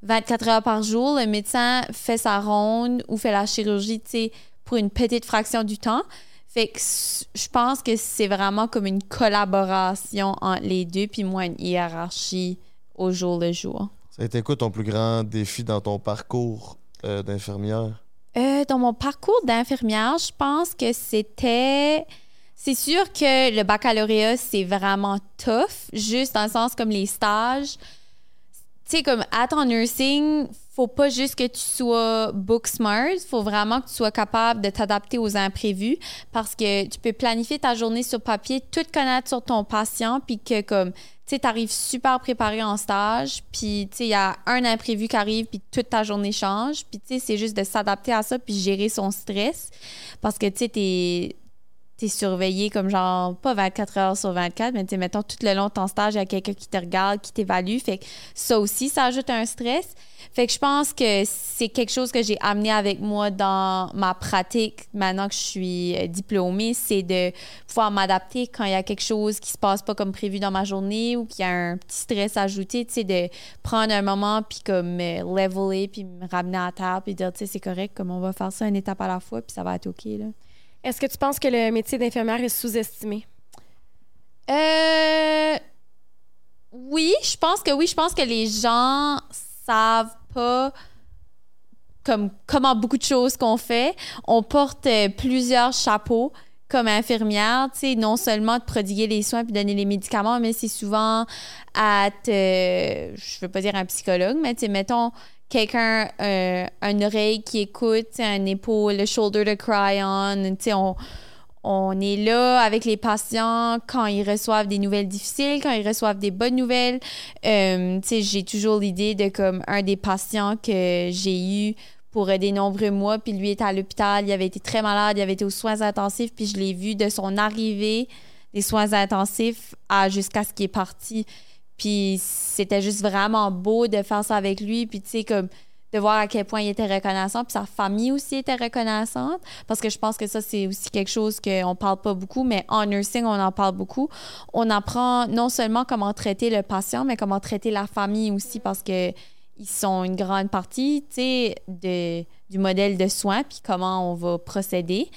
24 heures par jour. Le médecin fait sa ronde ou fait la chirurgie, tu sais, pour une petite fraction du temps. Fait que je pense que c'est vraiment comme une collaboration entre les deux, puis moi, une hiérarchie au jour le jour. Ça a été quoi ton plus grand défi dans ton parcours euh, d'infirmière? Euh, dans mon parcours d'infirmière, je pense que c'était. C'est sûr que le baccalauréat, c'est vraiment tough, juste dans le sens comme les stages. Tu sais, comme à ton nursing, faut pas juste que tu sois book smart, faut vraiment que tu sois capable de t'adapter aux imprévus parce que tu peux planifier ta journée sur papier, tout connaître sur ton patient, puis que comme tu sais, t'arrives super préparé en stage, puis il y a un imprévu qui arrive, puis toute ta journée change, puis c'est juste de s'adapter à ça, puis gérer son stress, parce que tu t'es t'es surveillé comme genre, pas 24 heures sur 24, mais tu mettons, tout le long de ton stage, il y a quelqu'un qui te regarde, qui t'évalue, fait que ça aussi, ça ajoute un stress. Fait que je pense que c'est quelque chose que j'ai amené avec moi dans ma pratique maintenant que je suis euh, diplômée, c'est de pouvoir m'adapter quand il y a quelque chose qui se passe pas comme prévu dans ma journée ou qu'il y a un petit stress ajouté, tu sais, de prendre un moment puis comme me leveler puis me ramener à terre puis dire, tu sais, c'est correct, comme on va faire ça une étape à la fois puis ça va être OK, là. Est-ce que tu penses que le métier d'infirmière est sous-estimé? Euh... Oui, je pense que oui. Je pense que les gens savent comme comment beaucoup de choses qu'on fait. On porte euh, plusieurs chapeaux comme infirmière, tu sais, non seulement de prodiguer les soins puis donner les médicaments, mais c'est souvent à te, je veux pas dire un psychologue, mais tu sais, mettons quelqu'un, euh, une oreille qui écoute, un épaule, le shoulder to cry on, tu sais, on, on est là avec les patients quand ils reçoivent des nouvelles difficiles, quand ils reçoivent des bonnes nouvelles. Euh, j'ai toujours l'idée de comme un des patients que j'ai eu pour des nombreux mois, puis lui était à l'hôpital, il avait été très malade, il avait été aux soins intensifs, puis je l'ai vu de son arrivée des soins intensifs à jusqu'à ce qu'il est parti. Puis c'était juste vraiment beau de faire ça avec lui, puis tu sais, comme de voir à quel point il était reconnaissant, puis sa famille aussi était reconnaissante, parce que je pense que ça, c'est aussi quelque chose qu'on parle pas beaucoup, mais en nursing, on en parle beaucoup. On apprend non seulement comment traiter le patient, mais comment traiter la famille aussi, parce que ils sont une grande partie, tu sais, du modèle de soins, puis comment on va procéder.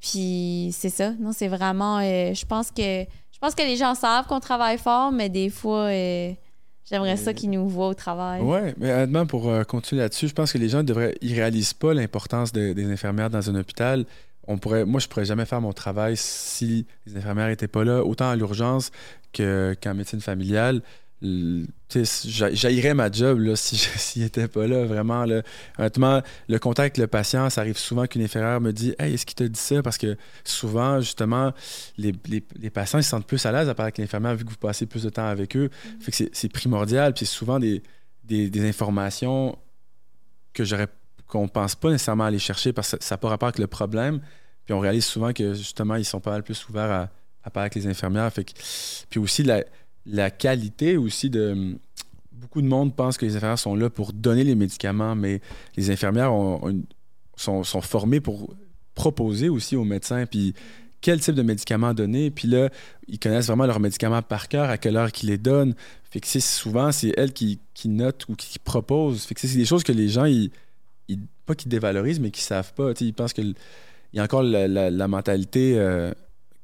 Puis c'est ça, non, c'est vraiment, euh, je pense que je pense que les gens savent qu'on travaille fort, mais des fois, euh, j'aimerais ça qu'ils nous voient au travail. Ouais, mais honnêtement, pour euh, continuer là-dessus, je pense que les gens devraient, ils réalisent pas l'importance de- des infirmières dans un hôpital. On pourrait, moi, je pourrais jamais faire mon travail si les infirmières étaient pas là, autant à l'urgence que, qu'en médecine familiale. L- tu sais, j'a- J'haïrais ma job là, si s'il n'était pas là, vraiment. Là. Honnêtement, le contact avec le patient, ça arrive souvent qu'une infirmière me dit Hey, est-ce qu'il te dit ça? Parce que souvent, justement, les, les- les patients ils se sentent plus à l'aise à parler avec l'infirmière vu que vous passez plus de temps avec eux. Fait que c'est- primordial. Puis c'est souvent des, des, des informations que j'aurais qu'on pense pas nécessairement aller chercher parce que ça n'a pas rapport avec le problème. Puis on réalise souvent que justement, ils sont pas mal plus ouverts à, à parler avec les infirmières. Fait que, puis aussi la, la qualité aussi de. Beaucoup de monde pense que les infirmières sont là pour donner les médicaments, mais les infirmières sont, formées pour proposer aussi aux médecins. Puis quel type de médicaments donner. Puis là, ils connaissent vraiment leurs médicaments par cœur, à quelle heure qu'ils les donnent. Fait que c'est souvent, c'est elles qui, notent ou qui proposent. Fait que c'est des choses que les gens, ils, pas qu'ils dévalorisent, mais qu'ils savent pas. Ils pensent qu'il y a encore la mentalité euh,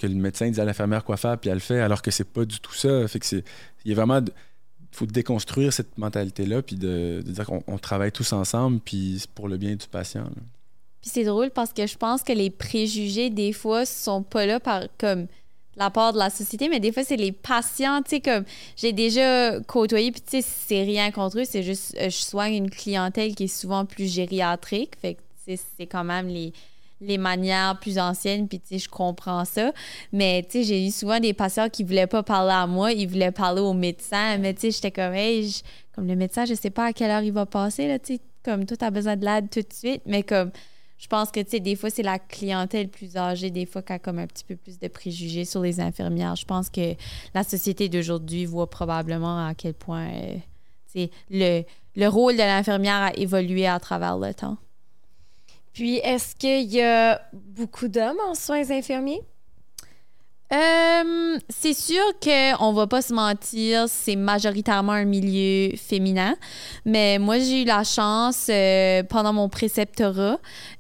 que le médecin dit à l'infirmière quoi faire, puis elle le fait, alors que c'est pas du tout ça. Fait que c'est. Il a vraiment. faut déconstruire cette mentalité-là, puis de, dire qu'on on travaille tous ensemble, puis c'est pour le bien du patient. Puis c'est drôle parce que je pense que les préjugés, des fois, sont pas là par comme la part de la société, mais des fois, c'est les patients, tu sais, comme j'ai déjà côtoyé, puis tu sais, c'est rien contre eux, c'est juste, euh, je soigne une clientèle qui est souvent plus gériatrique, fait que, c'est quand même les, les manières plus anciennes, puis tu sais, je comprends ça, mais tu sais, j'ai eu souvent des patients qui voulaient pas parler à moi, ils voulaient parler au médecin, mais tu sais, j'étais comme, hey, comme le médecin, je sais pas à quelle heure il va passer, là, tu sais, comme toi, t'as besoin de l'aide tout de suite, mais comme, je pense que, tu sais, des fois, c'est la clientèle plus âgée, des fois, qui a comme un petit peu plus de préjugés sur les infirmières. Je pense que la société d'aujourd'hui voit probablement à quel point, euh, tu sais, le rôle de l'infirmière a évolué à travers le temps. Puis, est-ce qu'il y a beaucoup d'hommes en soins infirmiers? Euh, c'est sûr qu'on va pas se mentir, c'est majoritairement un milieu féminin. Mais moi, j'ai eu la chance euh, pendant mon préceptorat,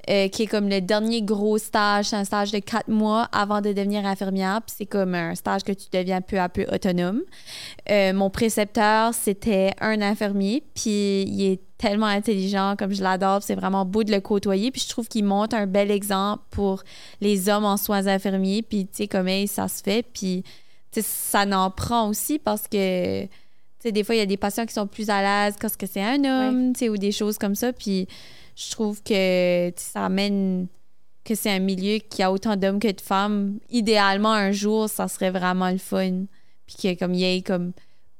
euh, qui est comme le dernier gros stage, un stage de quatre mois avant de devenir infirmière. Puis c'est comme un stage que tu deviens peu à peu autonome. mon précepteur, c'était un infirmier, puis il est tellement intelligent, comme je l'adore. C'est vraiment beau de le côtoyer. Puis je trouve qu'il montre un bel exemple pour les hommes en soins infirmiers. Puis, tu sais, comme ça se fait. Puis, tu sais, ça n'en prend aussi parce que, tu sais, des fois, il y a des patients qui sont plus à l'aise quand c'est un homme, tu sais, ou des choses comme ça. Puis, je trouve que ça amène que c'est un milieu qui a autant d'hommes que de femmes. Idéalement, un jour, ça serait vraiment le fun. Puis que comme il y ait comme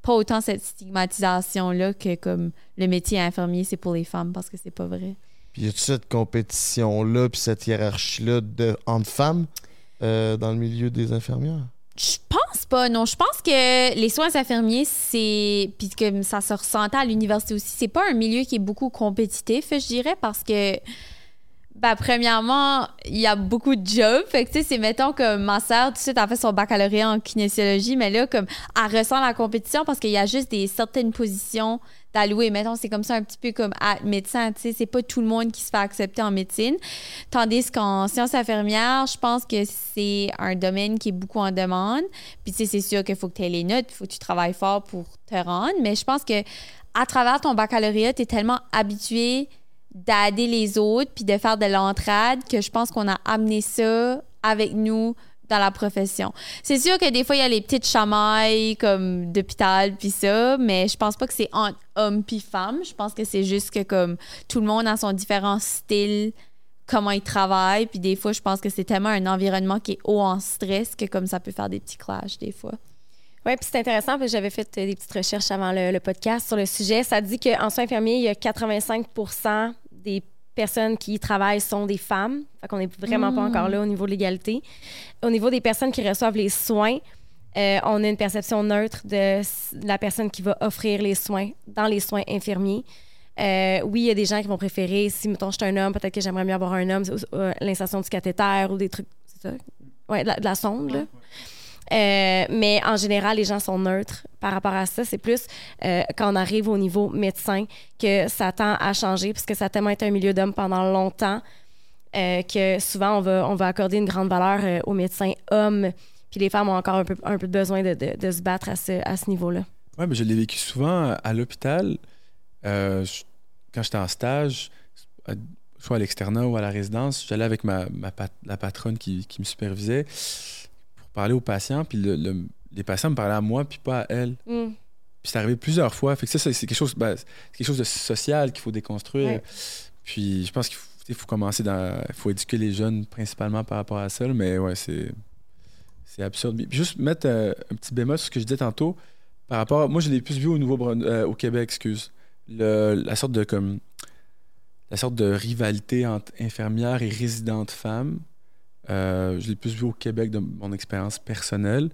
pas autant cette stigmatisation-là que comme le métier infirmier, c'est pour les femmes parce que c'est pas vrai. Puis y a-tu cette compétition-là, puis cette hiérarchie-là de, entre femmes euh, dans le milieu des infirmières? Je pense pas, non. Je pense que les soins infirmiers, c'est. Puis que ça se ressentait à l'université aussi, c'est pas un milieu qui est beaucoup compétitif, je dirais, parce que ben, premièrement, il y a beaucoup de jobs. Fait que, tu sais, c'est, mettons, que ma sœur, tout de suite, a fait son baccalauréat en kinésiologie, mais là, comme, elle ressent la compétition parce qu'il y a juste des certaines positions d'allouer. Mettons, c'est comme ça un petit peu comme à médecin, tu sais, c'est pas tout le monde qui se fait accepter en médecine. Tandis qu'en sciences infirmières, je pense que c'est un domaine qui est beaucoup en demande. Puis, tu sais, c'est sûr qu'il faut que tu aies les notes, il faut que tu travailles fort pour te rendre. Mais je pense que à travers ton baccalauréat, tu es tellement habitué d'aider les autres puis de faire de l'entraide que je pense qu'on a amené ça avec nous dans la profession. C'est sûr que des fois, il y a les petites chamailles comme d'hôpital puis ça, mais je pense pas que c'est entre hommes puis femmes. Je pense que c'est juste que comme tout le monde a son différent style, comment il travaille, puis des fois, je pense que c'est tellement un environnement qui est haut en stress que comme ça peut faire des petits clashs des fois. Oui, puis c'est intéressant parce que j'avais fait euh, des petites recherches avant le, podcast sur le sujet. Ça dit qu'en soins infirmiers, il y a 85 des personnes qui travaillent sont des femmes. Fait qu'on n'est vraiment pas encore là au niveau de l'égalité. Au niveau des personnes qui reçoivent les soins, euh, on a une perception neutre de la personne qui va offrir les soins dans les soins infirmiers. Euh, oui, il y a des gens qui vont préférer, si, mettons, je suis un homme, peut-être que j'aimerais mieux avoir un homme, l'insertion du cathéter ou des trucs, c'est ça? Ouais, de la, sonde, là. Euh, mais en général, les gens sont neutres par rapport à ça. C'est plus euh, quand on arrive au niveau médecin que ça tend à changer, puisque ça a tellement été un milieu d'hommes pendant longtemps euh, que souvent on va, on va accorder une grande valeur aux médecins hommes. Puis les femmes ont encore un peu, un peu besoin de, de, se battre à ce, à ce niveau-là. Oui, mais je l'ai vécu souvent à l'hôpital. quand j'étais en stage, soit à l'externat ou à la résidence, j'allais avec ma, ma la patronne qui, qui me supervisait parler aux patients, puis les patients me parlaient à moi, puis pas à elle. Mm. Puis c'est arrivé plusieurs fois. Fait que ça, c'est quelque chose, ben, quelque chose de social qu'il faut déconstruire. Puis je pense qu'il faut, commencer dans. Il faut éduquer les jeunes principalement par rapport à ça. Mais ouais, c'est. C'est absurde. Puis juste mettre euh, un petit bémol sur ce que je disais tantôt. Par rapport. Moi, je l'ai plus vu au Nouveau euh, au Québec, excuse. Le, la sorte de comme. La sorte de rivalité entre infirmières et résidentes femmes je l'ai plus vu au Québec de mon expérience personnelle.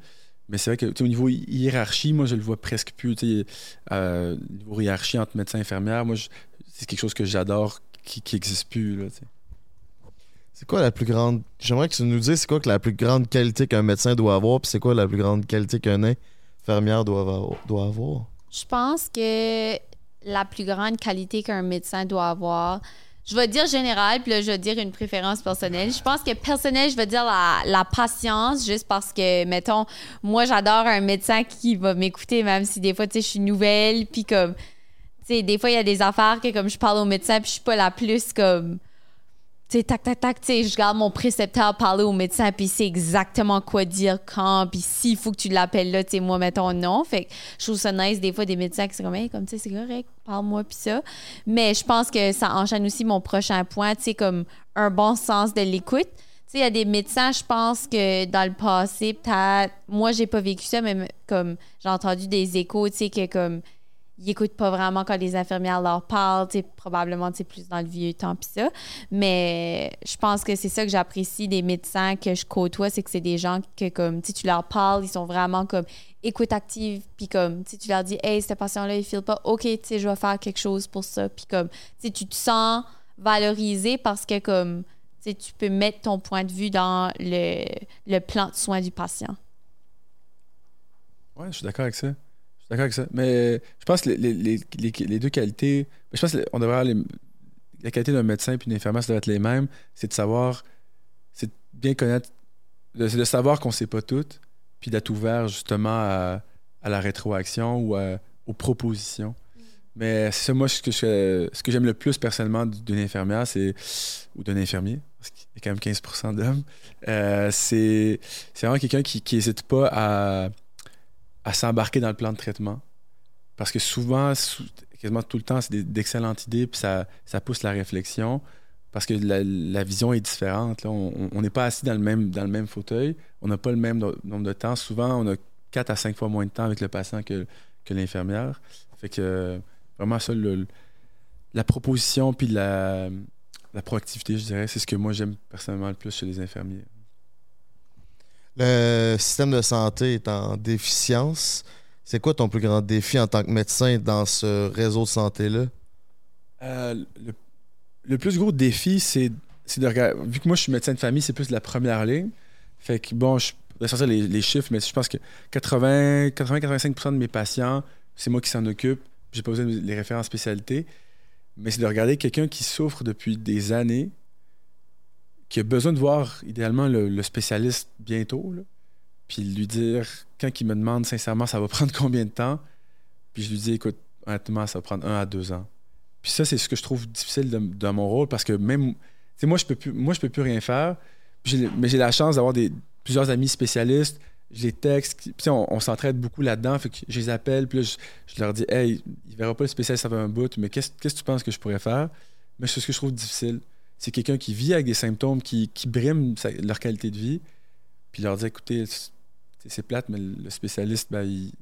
Mais c'est vrai que au niveau hiérarchie, moi, je le vois presque plus. Euh, niveau hiérarchie entre médecin et infirmière, moi, c'est quelque chose que j'adore qui n'existe plus. C'est quoi la plus grande. J'aimerais que tu nous dises c'est quoi que la plus grande qualité qu'un médecin doit avoir, puis c'est quoi la plus grande qualité qu'un infirmière doit avoir, doit avoir? Je pense que la plus grande qualité qu'un médecin doit avoir, je vais dire général, puis là, je vais dire une préférence personnelle. Je pense que personnel, je vais dire la, la patience, juste parce que, mettons, moi, j'adore un médecin qui va m'écouter, même si des fois, tu sais, je suis nouvelle, puis comme, tu sais, des fois, il y a des affaires que, comme je parle au médecin, puis je suis pas la plus, comme, tu tac, tac, tac, tu sais, je regarde mon précepteur parler au médecin, puis c'est exactement quoi dire quand, puis s'il faut que tu l'appelles là, tu sais, moi, mettons non. Fait que je trouve ça nice, des fois, des médecins qui sont comme, hey, comme, tu sais, c'est correct, parle-moi, puis ça. Mais je pense que ça enchaîne aussi mon prochain point, tu sais, comme un bon sens de l'écoute. Tu sais, il y a des médecins, je pense que dans le passé, peut-être, moi, j'ai pas vécu ça, mais comme j'ai entendu des échos, tu sais, que comme ils n'écoutent pas vraiment quand les infirmières leur parlent, probablement plus dans le vieux temps pis ça. Mais je pense que c'est ça que j'apprécie des médecins que je côtoie, c'est que c'est des gens que comme tu leur parles, ils sont vraiment comme écoute active, puis comme tu leur dis hey, ce patient-là, il file pas, ok, tu je vais faire quelque chose pour ça, puis comme tu te sens valorisé parce que comme tu peux mettre ton point de vue dans le, le plan de soins du patient. Ouais, je suis d'accord avec ça. D'accord avec ça. Mais je pense que les, les- les- les- deux qualités. Je pense qu'on devrait avoir la qualité d'un médecin et d'une infirmière, ça doit être les mêmes. C'est de savoir. C'est de bien connaître. C'est de savoir qu'on ne sait pas tout, puis d'être ouvert justement à, la rétroaction ou aux propositions. Mais c'est ça, moi, ce que, je- ce que j'aime le plus personnellement d'une infirmière, c'est. ou d'un infirmier, parce qu'il y a quand même 15% d'hommes, euh, c'est c'est vraiment quelqu'un qui n'hésite pas à à s'embarquer dans le plan de traitement. Parce que souvent, sou- quasiment tout le temps, c'est d'excellentes idées, puis ça, ça pousse la réflexion. Parce que la, vision est différente. On n'est pas assis dans le même, dans le même fauteuil. On n'a pas le même no- nombre de temps. Souvent, on a 4 à 5 fois moins de temps avec le patient que, que l'infirmière. Fait que vraiment, ça, la proposition puis la, la proactivité, je dirais, c'est ce que moi j'aime personnellement le plus chez les infirmiers. Le système de santé est en déficience. C'est quoi ton plus grand défi en tant que médecin dans ce réseau de santé-là? Euh, le, plus gros défi, c'est de regarder. Vu que moi, je suis médecin de famille, c'est plus la première ligne. Fait que, bon, je vais sortir les, les chiffres, mais je pense que 80-85% de mes patients, c'est moi qui s'en occupe. J'ai pas besoin de les référer en spécialité. Mais c'est de regarder quelqu'un qui souffre depuis des années, qui a besoin de voir idéalement le, spécialiste bientôt, puis lui dire, quand il me demande sincèrement, ça va prendre combien de temps, puis je lui dis, écoute, honnêtement, ça va prendre un à deux ans. Puis ça, c'est ce que je trouve difficile dans mon rôle parce que même. Moi, je peux plus, moi, je peux plus rien faire. Mais j'ai la chance d'avoir plusieurs amis spécialistes. Je les texte. Puis on, s'entraide beaucoup là-dedans. Fait que je les appelle. Puis là, je, leur dis, hey, il verra pas le spécialiste, ça un bout. Mais qu'est-ce que tu penses que je pourrais faire? Mais c'est ce que je trouve difficile. C'est quelqu'un qui vit avec des symptômes qui, qui briment sa- leur qualité de vie. Puis leur dire, écoutez, c'est plate, mais le spécialiste, ben, il,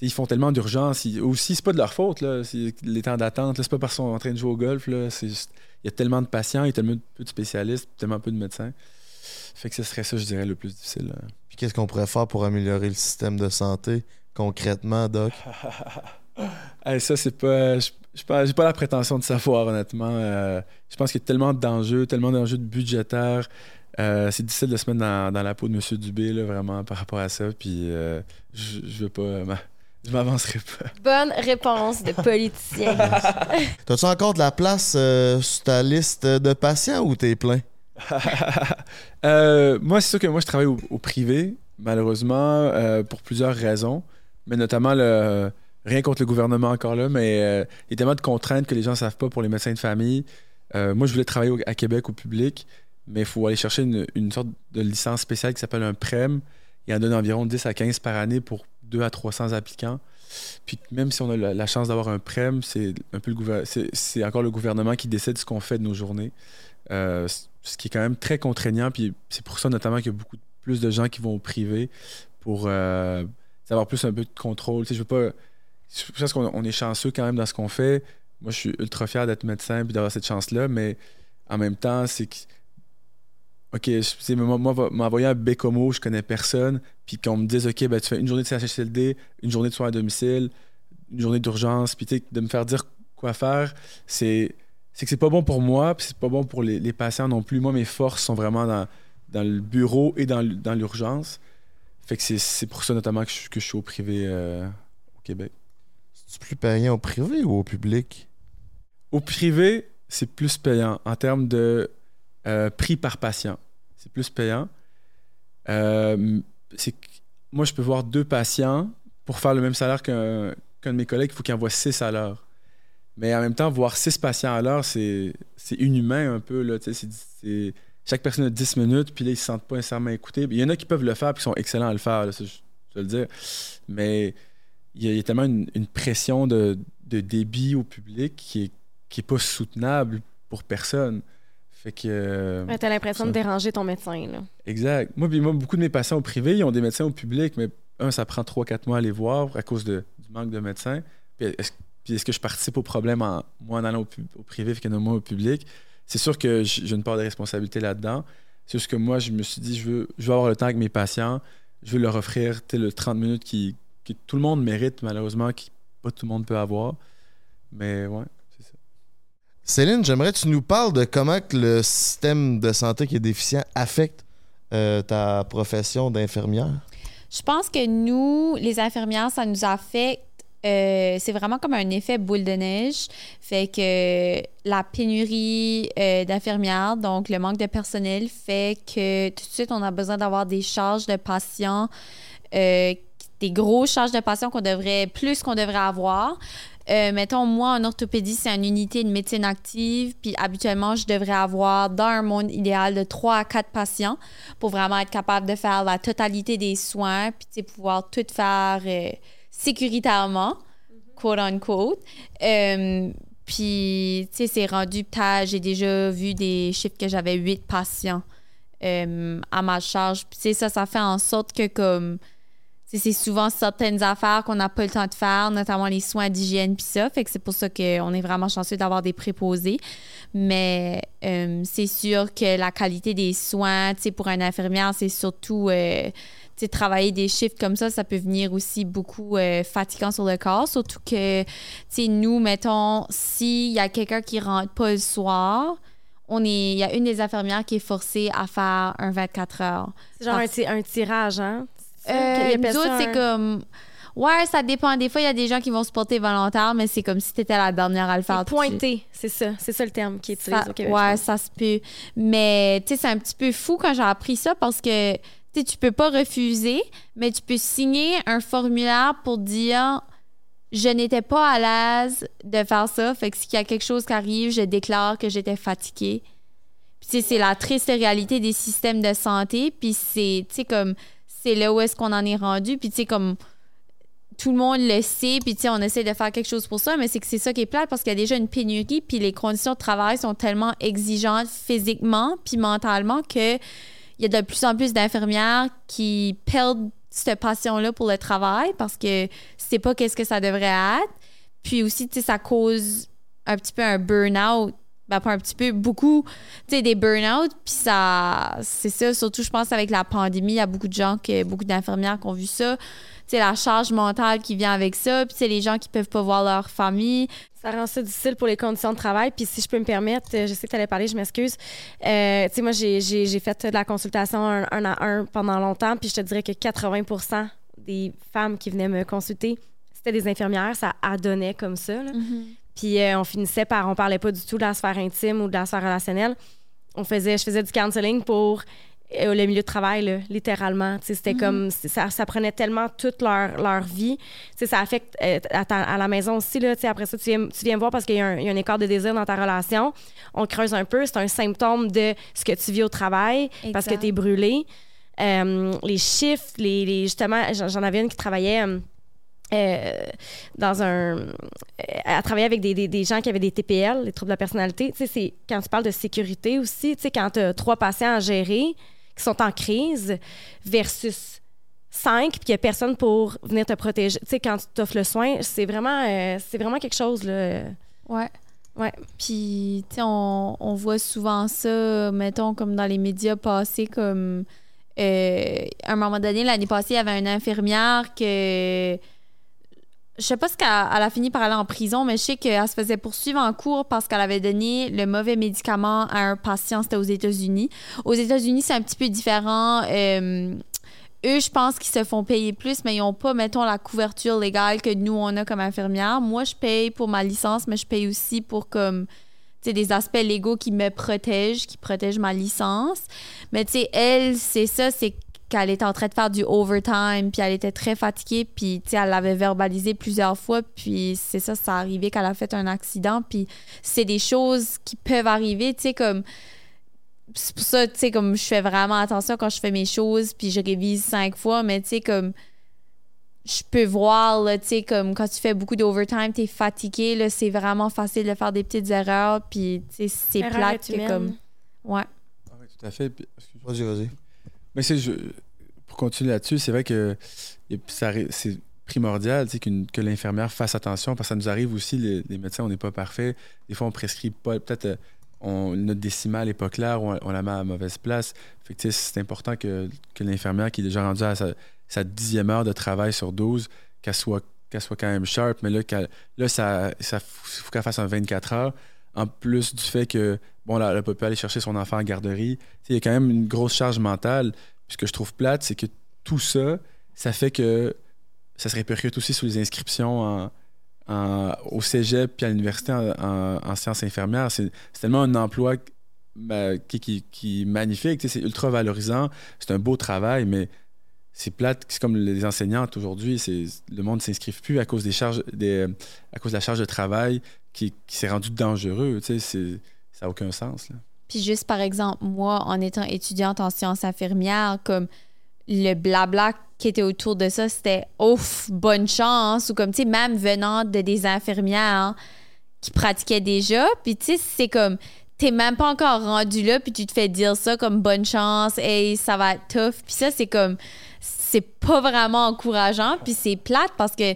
ils font tellement d'urgence. Aussi, c'est pas de leur faute, là. C'est les temps d'attente. C'est pas parce qu'ils sont en train de jouer au golf. Là. C'est juste- Il y a tellement de patients, il y a tellement peu de spécialistes, tellement peu de médecins. Fait que ce serait ça, je dirais, le plus difficile. là. Puis qu'est-ce qu'on pourrait faire pour améliorer le système de santé concrètement, Doc? Hey, ça, c'est pas. Je je pense- j'ai pas la prétention de savoir, honnêtement. Euh, je pense qu'il y a tellement d'enjeux, tellement d'enjeux de budgétaires. Euh, c'est difficile de se mettre dans, dans la peau de M. Dubé, là, vraiment, par rapport à ça. Puis euh, je, je veux pas. m'a- Je m'avancerai pas. Bonne réponse de politicien. T'as-tu encore de la place euh, sur ta liste de patients ou t'es plein? Euh, moi, c'est sûr que moi, je travaille au, au privé, malheureusement, euh, pour plusieurs raisons. Mais notamment, le, rien contre le gouvernement encore là, mais euh, il y a tellement de contraintes que les gens ne savent pas pour les médecins de famille. Euh, moi, je voulais travailler à Québec au public, mais il faut aller chercher une, sorte de licence spéciale qui s'appelle un PREM. Il en donne environ 10 à 15 par année pour 2 à 300 applicants. Puis même si on a la, chance d'avoir un PREM, c'est un peu le c'est encore le gouvernement qui décide ce qu'on fait de nos journées. Euh, ce qui est quand même très contraignant. Puis c'est pour ça notamment qu'il y a beaucoup plus de gens qui vont au privé pour avoir plus un peu de contrôle. Tu sais, je veux pas. Je pense qu'on on est chanceux quand même dans ce qu'on fait. Moi, je suis ultra fier d'être médecin puis d'avoir cette chance-là, mais en même temps, c'est que. OK, je- moi, moi, m'envoyer un Bécomo, je connais personne, puis qu'on me dise, OK, ben, tu fais une journée de CHSLD, une journée de soins à domicile, une journée d'urgence, puis de me faire dire quoi faire, c'est que c'est pas bon pour moi, puis c'est pas bon pour les, patients non plus. Moi, mes forces sont vraiment dans, le bureau et dans, l'urgence. Fait que c'est- c'est pour ça notamment que je, que je suis au privé euh, au Québec. C'est plus payant au privé ou au public? Au privé, c'est plus payant en termes de euh, prix par patient. C'est plus payant. Euh, moi, je peux voir deux patients pour faire le même salaire qu'un de mes collègues. Il faut qu'il envoie six à l'heure. Mais en même temps, voir six patients à l'heure, c'est inhumain un peu. Là, chaque personne a 10 minutes, puis là, ils ne se sentent pas nécessairement écoutés. Il y en a qui peuvent le faire, puis qui sont excellents à le faire, je, je vais le dire. Mais il y, a, il y a tellement une, une pression de, de débit au public qui est, qui est pas soutenable pour personne. Fait que. euh, Ouais, T'as l'impression de déranger ton médecin. Là. Exact. Moi, puis moi, beaucoup de mes patients au privé, ils ont des médecins au public, mais un, ça prend 3-4 mois à les voir à cause de- du manque de médecins. Puis est-ce, que je participe au problème en, moi en allant au, au privé, fait qu'il y en a moins au public? C'est sûr que j'ai une part de responsabilité là-dedans. C'est juste que moi, je me suis dit, je veux, je veux avoir le temps avec mes patients, je veux leur offrir tu sais, le 30 minutes qui, que tout le monde mérite, malheureusement, que pas tout le monde peut avoir. Mais ouais, c'est ça. Céline, j'aimerais que tu nous parles de comment que le système de santé qui est déficient affecte euh, ta profession d'infirmière. Je pense que nous, les infirmières, ça nous affecte. euh, c'est vraiment comme un effet boule de neige. Fait que la pénurie euh, d'infirmières, donc le manque de personnel, fait que tout de suite, on a besoin d'avoir des charges de patients, euh, des grosses charges de patients qu'on devrait, plus qu'on devrait avoir. Euh, mettons, moi, en orthopédie, c'est une unité de médecine active. Puis habituellement, je devrais avoir, dans un monde idéal, de 3 à 4 patients pour vraiment être capable de faire la totalité des soins, puis pouvoir tout faire euh, sécuritairement, quote unquote. Euh, puis, tu sais, c'est rendu j'ai déjà vu des chiffres que j'avais 8 patients euh, à ma charge. Puis, tu sais, ça, ça fait en sorte que, comme, c'est souvent certaines affaires qu'on n'a pas le temps de faire, notamment les soins d'hygiène puis ça. Fait que c'est pour ça qu'on est vraiment chanceux d'avoir des préposés. Mais euh, c'est sûr que la qualité des soins, tu sais, pour une infirmière, c'est surtout, euh, tu sais, travailler des chiffres comme ça, ça peut venir aussi beaucoup euh, fatigant sur le corps. Surtout que, tu sais, nous, mettons, s'il y a quelqu'un qui rentre pas le soir, on est, il y a une des infirmières qui est forcée à faire un 24 heures. C'est genre Parce- un tirage, hein? Euh, nous autres, c'est comme. Ouais, ça dépend. Des fois, il y a des gens qui vont se porter volontaire, mais c'est comme si t'étais la dernière à le faire. Pointé, c'est ça. C'est ça le terme qui est utilisé Ça- au Québec. ouais, ça se peut. Mais, tu sais, c'est un petit peu fou quand j'ai appris ça parce que, tu sais, tu peux pas refuser, mais tu peux signer un formulaire pour dire je n'étais pas à l'aise de faire ça. Fait que s'il y a quelque chose qui arrive, je déclare que j'étais fatiguée. Puis, tu sais, c'est la triste réalité des systèmes de santé. Puis, c'est, tu sais, comme, c'est là où est-ce qu'on en est rendu. Puis, tu sais, comme, tout le monde le sait, puis tu sais, on essaie de faire quelque chose pour ça, mais c'est que c'est ça qui est plate parce qu'il y a déjà une pénurie, puis les conditions de travail sont tellement exigeantes physiquement puis mentalement que il y a de plus en plus d'infirmières qui perdent cette passion-là pour le travail parce que c'est pas qu'est-ce que ça devrait être. Puis aussi, tu sais, ça cause un petit peu un burn-out. Ben, pas un petit peu, beaucoup, tu sais, des burn-out. Puis ça, c'est ça, surtout, je pense, avec la pandémie, il y a beaucoup de gens, que, beaucoup d'infirmières qui ont vu ça. Tu sais, la charge mentale qui vient avec ça. Puis, c'est les gens qui peuvent pas voir leur famille. Ça rend ça difficile pour les conditions de travail. Puis si je peux me permettre, euh, je sais que tu allais parler, je m'excuse. Euh, tu sais, moi, j'ai, j'ai, j'ai fait de la consultation un, un à un pendant longtemps, puis je te dirais que 80% des femmes qui venaient me consulter, c'était des infirmières. Ça adonnait comme ça. là. Puis euh, on finissait par, on parlait pas du tout de la sphère intime ou de la sphère relationnelle. On faisait, je faisais du counseling pour euh, le milieu de travail, là, littéralement. C'était comme, c'est- ça, ça prenait tellement toute leur, leur vie. Ça affecte euh, à, ta- à la maison aussi. Là, après ça, tu viens, tu viens voir parce qu'il y, a un- il y a un écart de désir dans ta relation. On creuse un peu. C'est un symptôme de ce que tu vis au travail parce que tu es brûlé. Euh, les chiffres, les, les- justement, j'en j'en avais une qui travaillait. Euh, dans un. euh, à travailler avec des, des- des gens qui avaient des TPL, les troubles de la personnalité. Tu sais, c'est quand tu parles de sécurité aussi, tu sais, quand tu as trois patients à gérer qui sont en crise versus cinq, puis qu'il n'y a personne pour venir te protéger. Tu sais, quand tu t'offres le soin, c'est vraiment, euh, c'est vraiment quelque chose, là. Ouais. Ouais. Puis, tu sais, on, on voit souvent ça, mettons, comme dans les médias passés, comme. à un moment donné, l'année passée, il y avait une infirmière que. Je sais pas ce qu'elle elle a fini par aller en prison, mais je sais qu'elle se faisait poursuivre en cours parce qu'elle avait donné le mauvais médicament à un patient. C'était aux États-Unis. Aux États-Unis, c'est un petit peu différent. Euh, eux, je pense qu'ils se font payer plus, mais ils n'ont pas, mettons, la couverture légale que nous, on a comme infirmière. Moi, je paye pour ma licence, mais je paye aussi pour comme des aspects légaux qui me protègent, qui protègent ma licence. Mais tu sais, elle, c'est ça, c'est qu'elle était en train de faire du overtime, puis elle était très fatiguée, puis tu sais, elle l'avait verbalisé plusieurs fois, puis c'est ça, ça arrivé qu'elle a fait un accident, puis c'est des choses qui peuvent arriver, tu sais, comme c'est pour ça, tu sais, comme je fais vraiment attention quand je fais mes choses, puis je révise cinq fois, mais tu sais, comme je peux voir, là, tu sais, comme quand tu fais beaucoup d'overtime, t'es fatigué, là, c'est vraiment facile de faire des petites erreurs, puis tu sais, c'est plate que comme... Ouais. Ah oui, tout à fait. Puis- excuse-moi. Vas-y, vas-y. Mais c'est, pour continuer là-dessus, c'est vrai que c'est primordial que l'infirmière fasse attention parce que ça nous arrive aussi, les, médecins, on n'est pas parfait. Des fois, on prescrit pas, peut-être euh, notre décimale n'est pas claire ou on, la met à mauvaise place. C'est important que, que l'infirmière qui est déjà rendue à sa, dixième heure de travail sur 12, qu'elle soit, qu'elle soit quand même sharp. Mais là, là ça, ça faut qu'elle fasse un 24 heures. en plus du fait que, bon, là, elle n'a pas pu aller chercher son enfant en garderie, il y a quand même une grosse charge mentale. Puis ce que je trouve plate, c'est que tout ça, ça fait que ça se répercute aussi sur les inscriptions au cégep puis à l'université en, en- en sciences infirmières. C'est tellement un emploi qui, qui, qui est magnifique, c'est ultra valorisant, c'est un beau travail, mais c'est plate, c'est comme les enseignantes aujourd'hui, le monde ne s'inscrive plus à cause des charges des, à cause de la charge de travail qui, qui s'est rendu dangereux, ça n'a aucun sens. Là. Puis juste par exemple, moi, en étant étudiante en sciences infirmières, comme le blabla qui était autour de ça, c'était ouf, bonne chance, ou comme, tu sais, même venant de des infirmières qui pratiquaient déjà, puis tu sais, c'est comme, t'es même pas encore rendu là, puis tu te fais dire ça comme bonne chance, hey, ça va être tough, puis ça, c'est comme, c'est pas vraiment encourageant, puis c'est plate parce que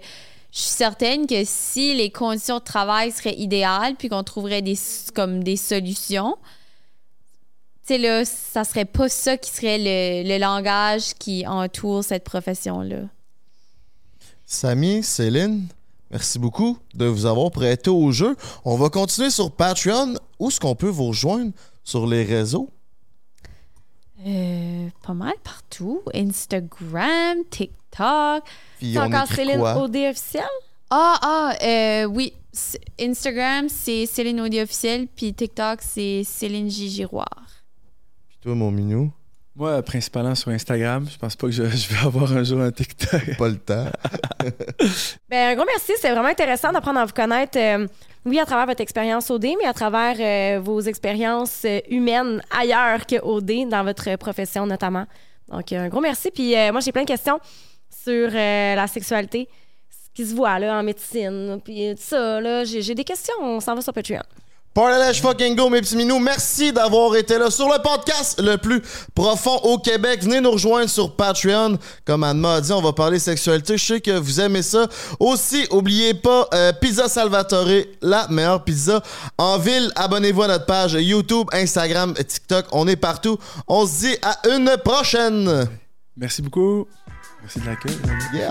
je suis certaine que si les conditions de travail seraient idéales, puis qu'on trouverait des, comme des solutions, tu là, ça serait pas ça qui serait le, le langage qui entoure cette profession-là. Samy, Céline, merci beaucoup de vous avoir prêté au jeu. On va continuer sur Patreon. Où est-ce qu'on peut vous rejoindre sur les réseaux? Euh, pas mal partout. Instagram, TikTok. Puis C'est on encore Céline quoi? OD officiel? Ah, ah, euh, oui. Instagram, c'est Céline Audi officiel, puis TikTok, c'est Céline J. Giroir. Puis toi, mon minou, Moi, principalement sur Instagram, je pense pas que je, je vais avoir un jour un TikTok. pas le temps. Ben, un gros merci. C'est vraiment intéressant d'apprendre à vous connaître. euh, oui, à travers votre expérience OD, mais à travers euh, vos expériences euh, humaines ailleurs que OD, dans votre profession notamment. Donc, euh, un gros merci. Puis moi, j'ai plein de questions sur la sexualité, ce qui se voit là, en médecine, puis tout ça. j'ai des questions. On s'en va sur Patreon. Parlèche fucking go, mes petits minous. Merci d'avoir été là sur le podcast le plus profond au Québec. Venez nous rejoindre sur Patreon. Comme Anne m'a dit, on va parler sexualité. Je sais que vous aimez ça. Aussi, oubliez pas euh, Pizza Salvatore, la meilleure pizza en ville. Abonnez-vous à notre page YouTube, Instagram, TikTok. On est partout. On se dit à une prochaine. Merci beaucoup. Merci de l'accueil. Yeah.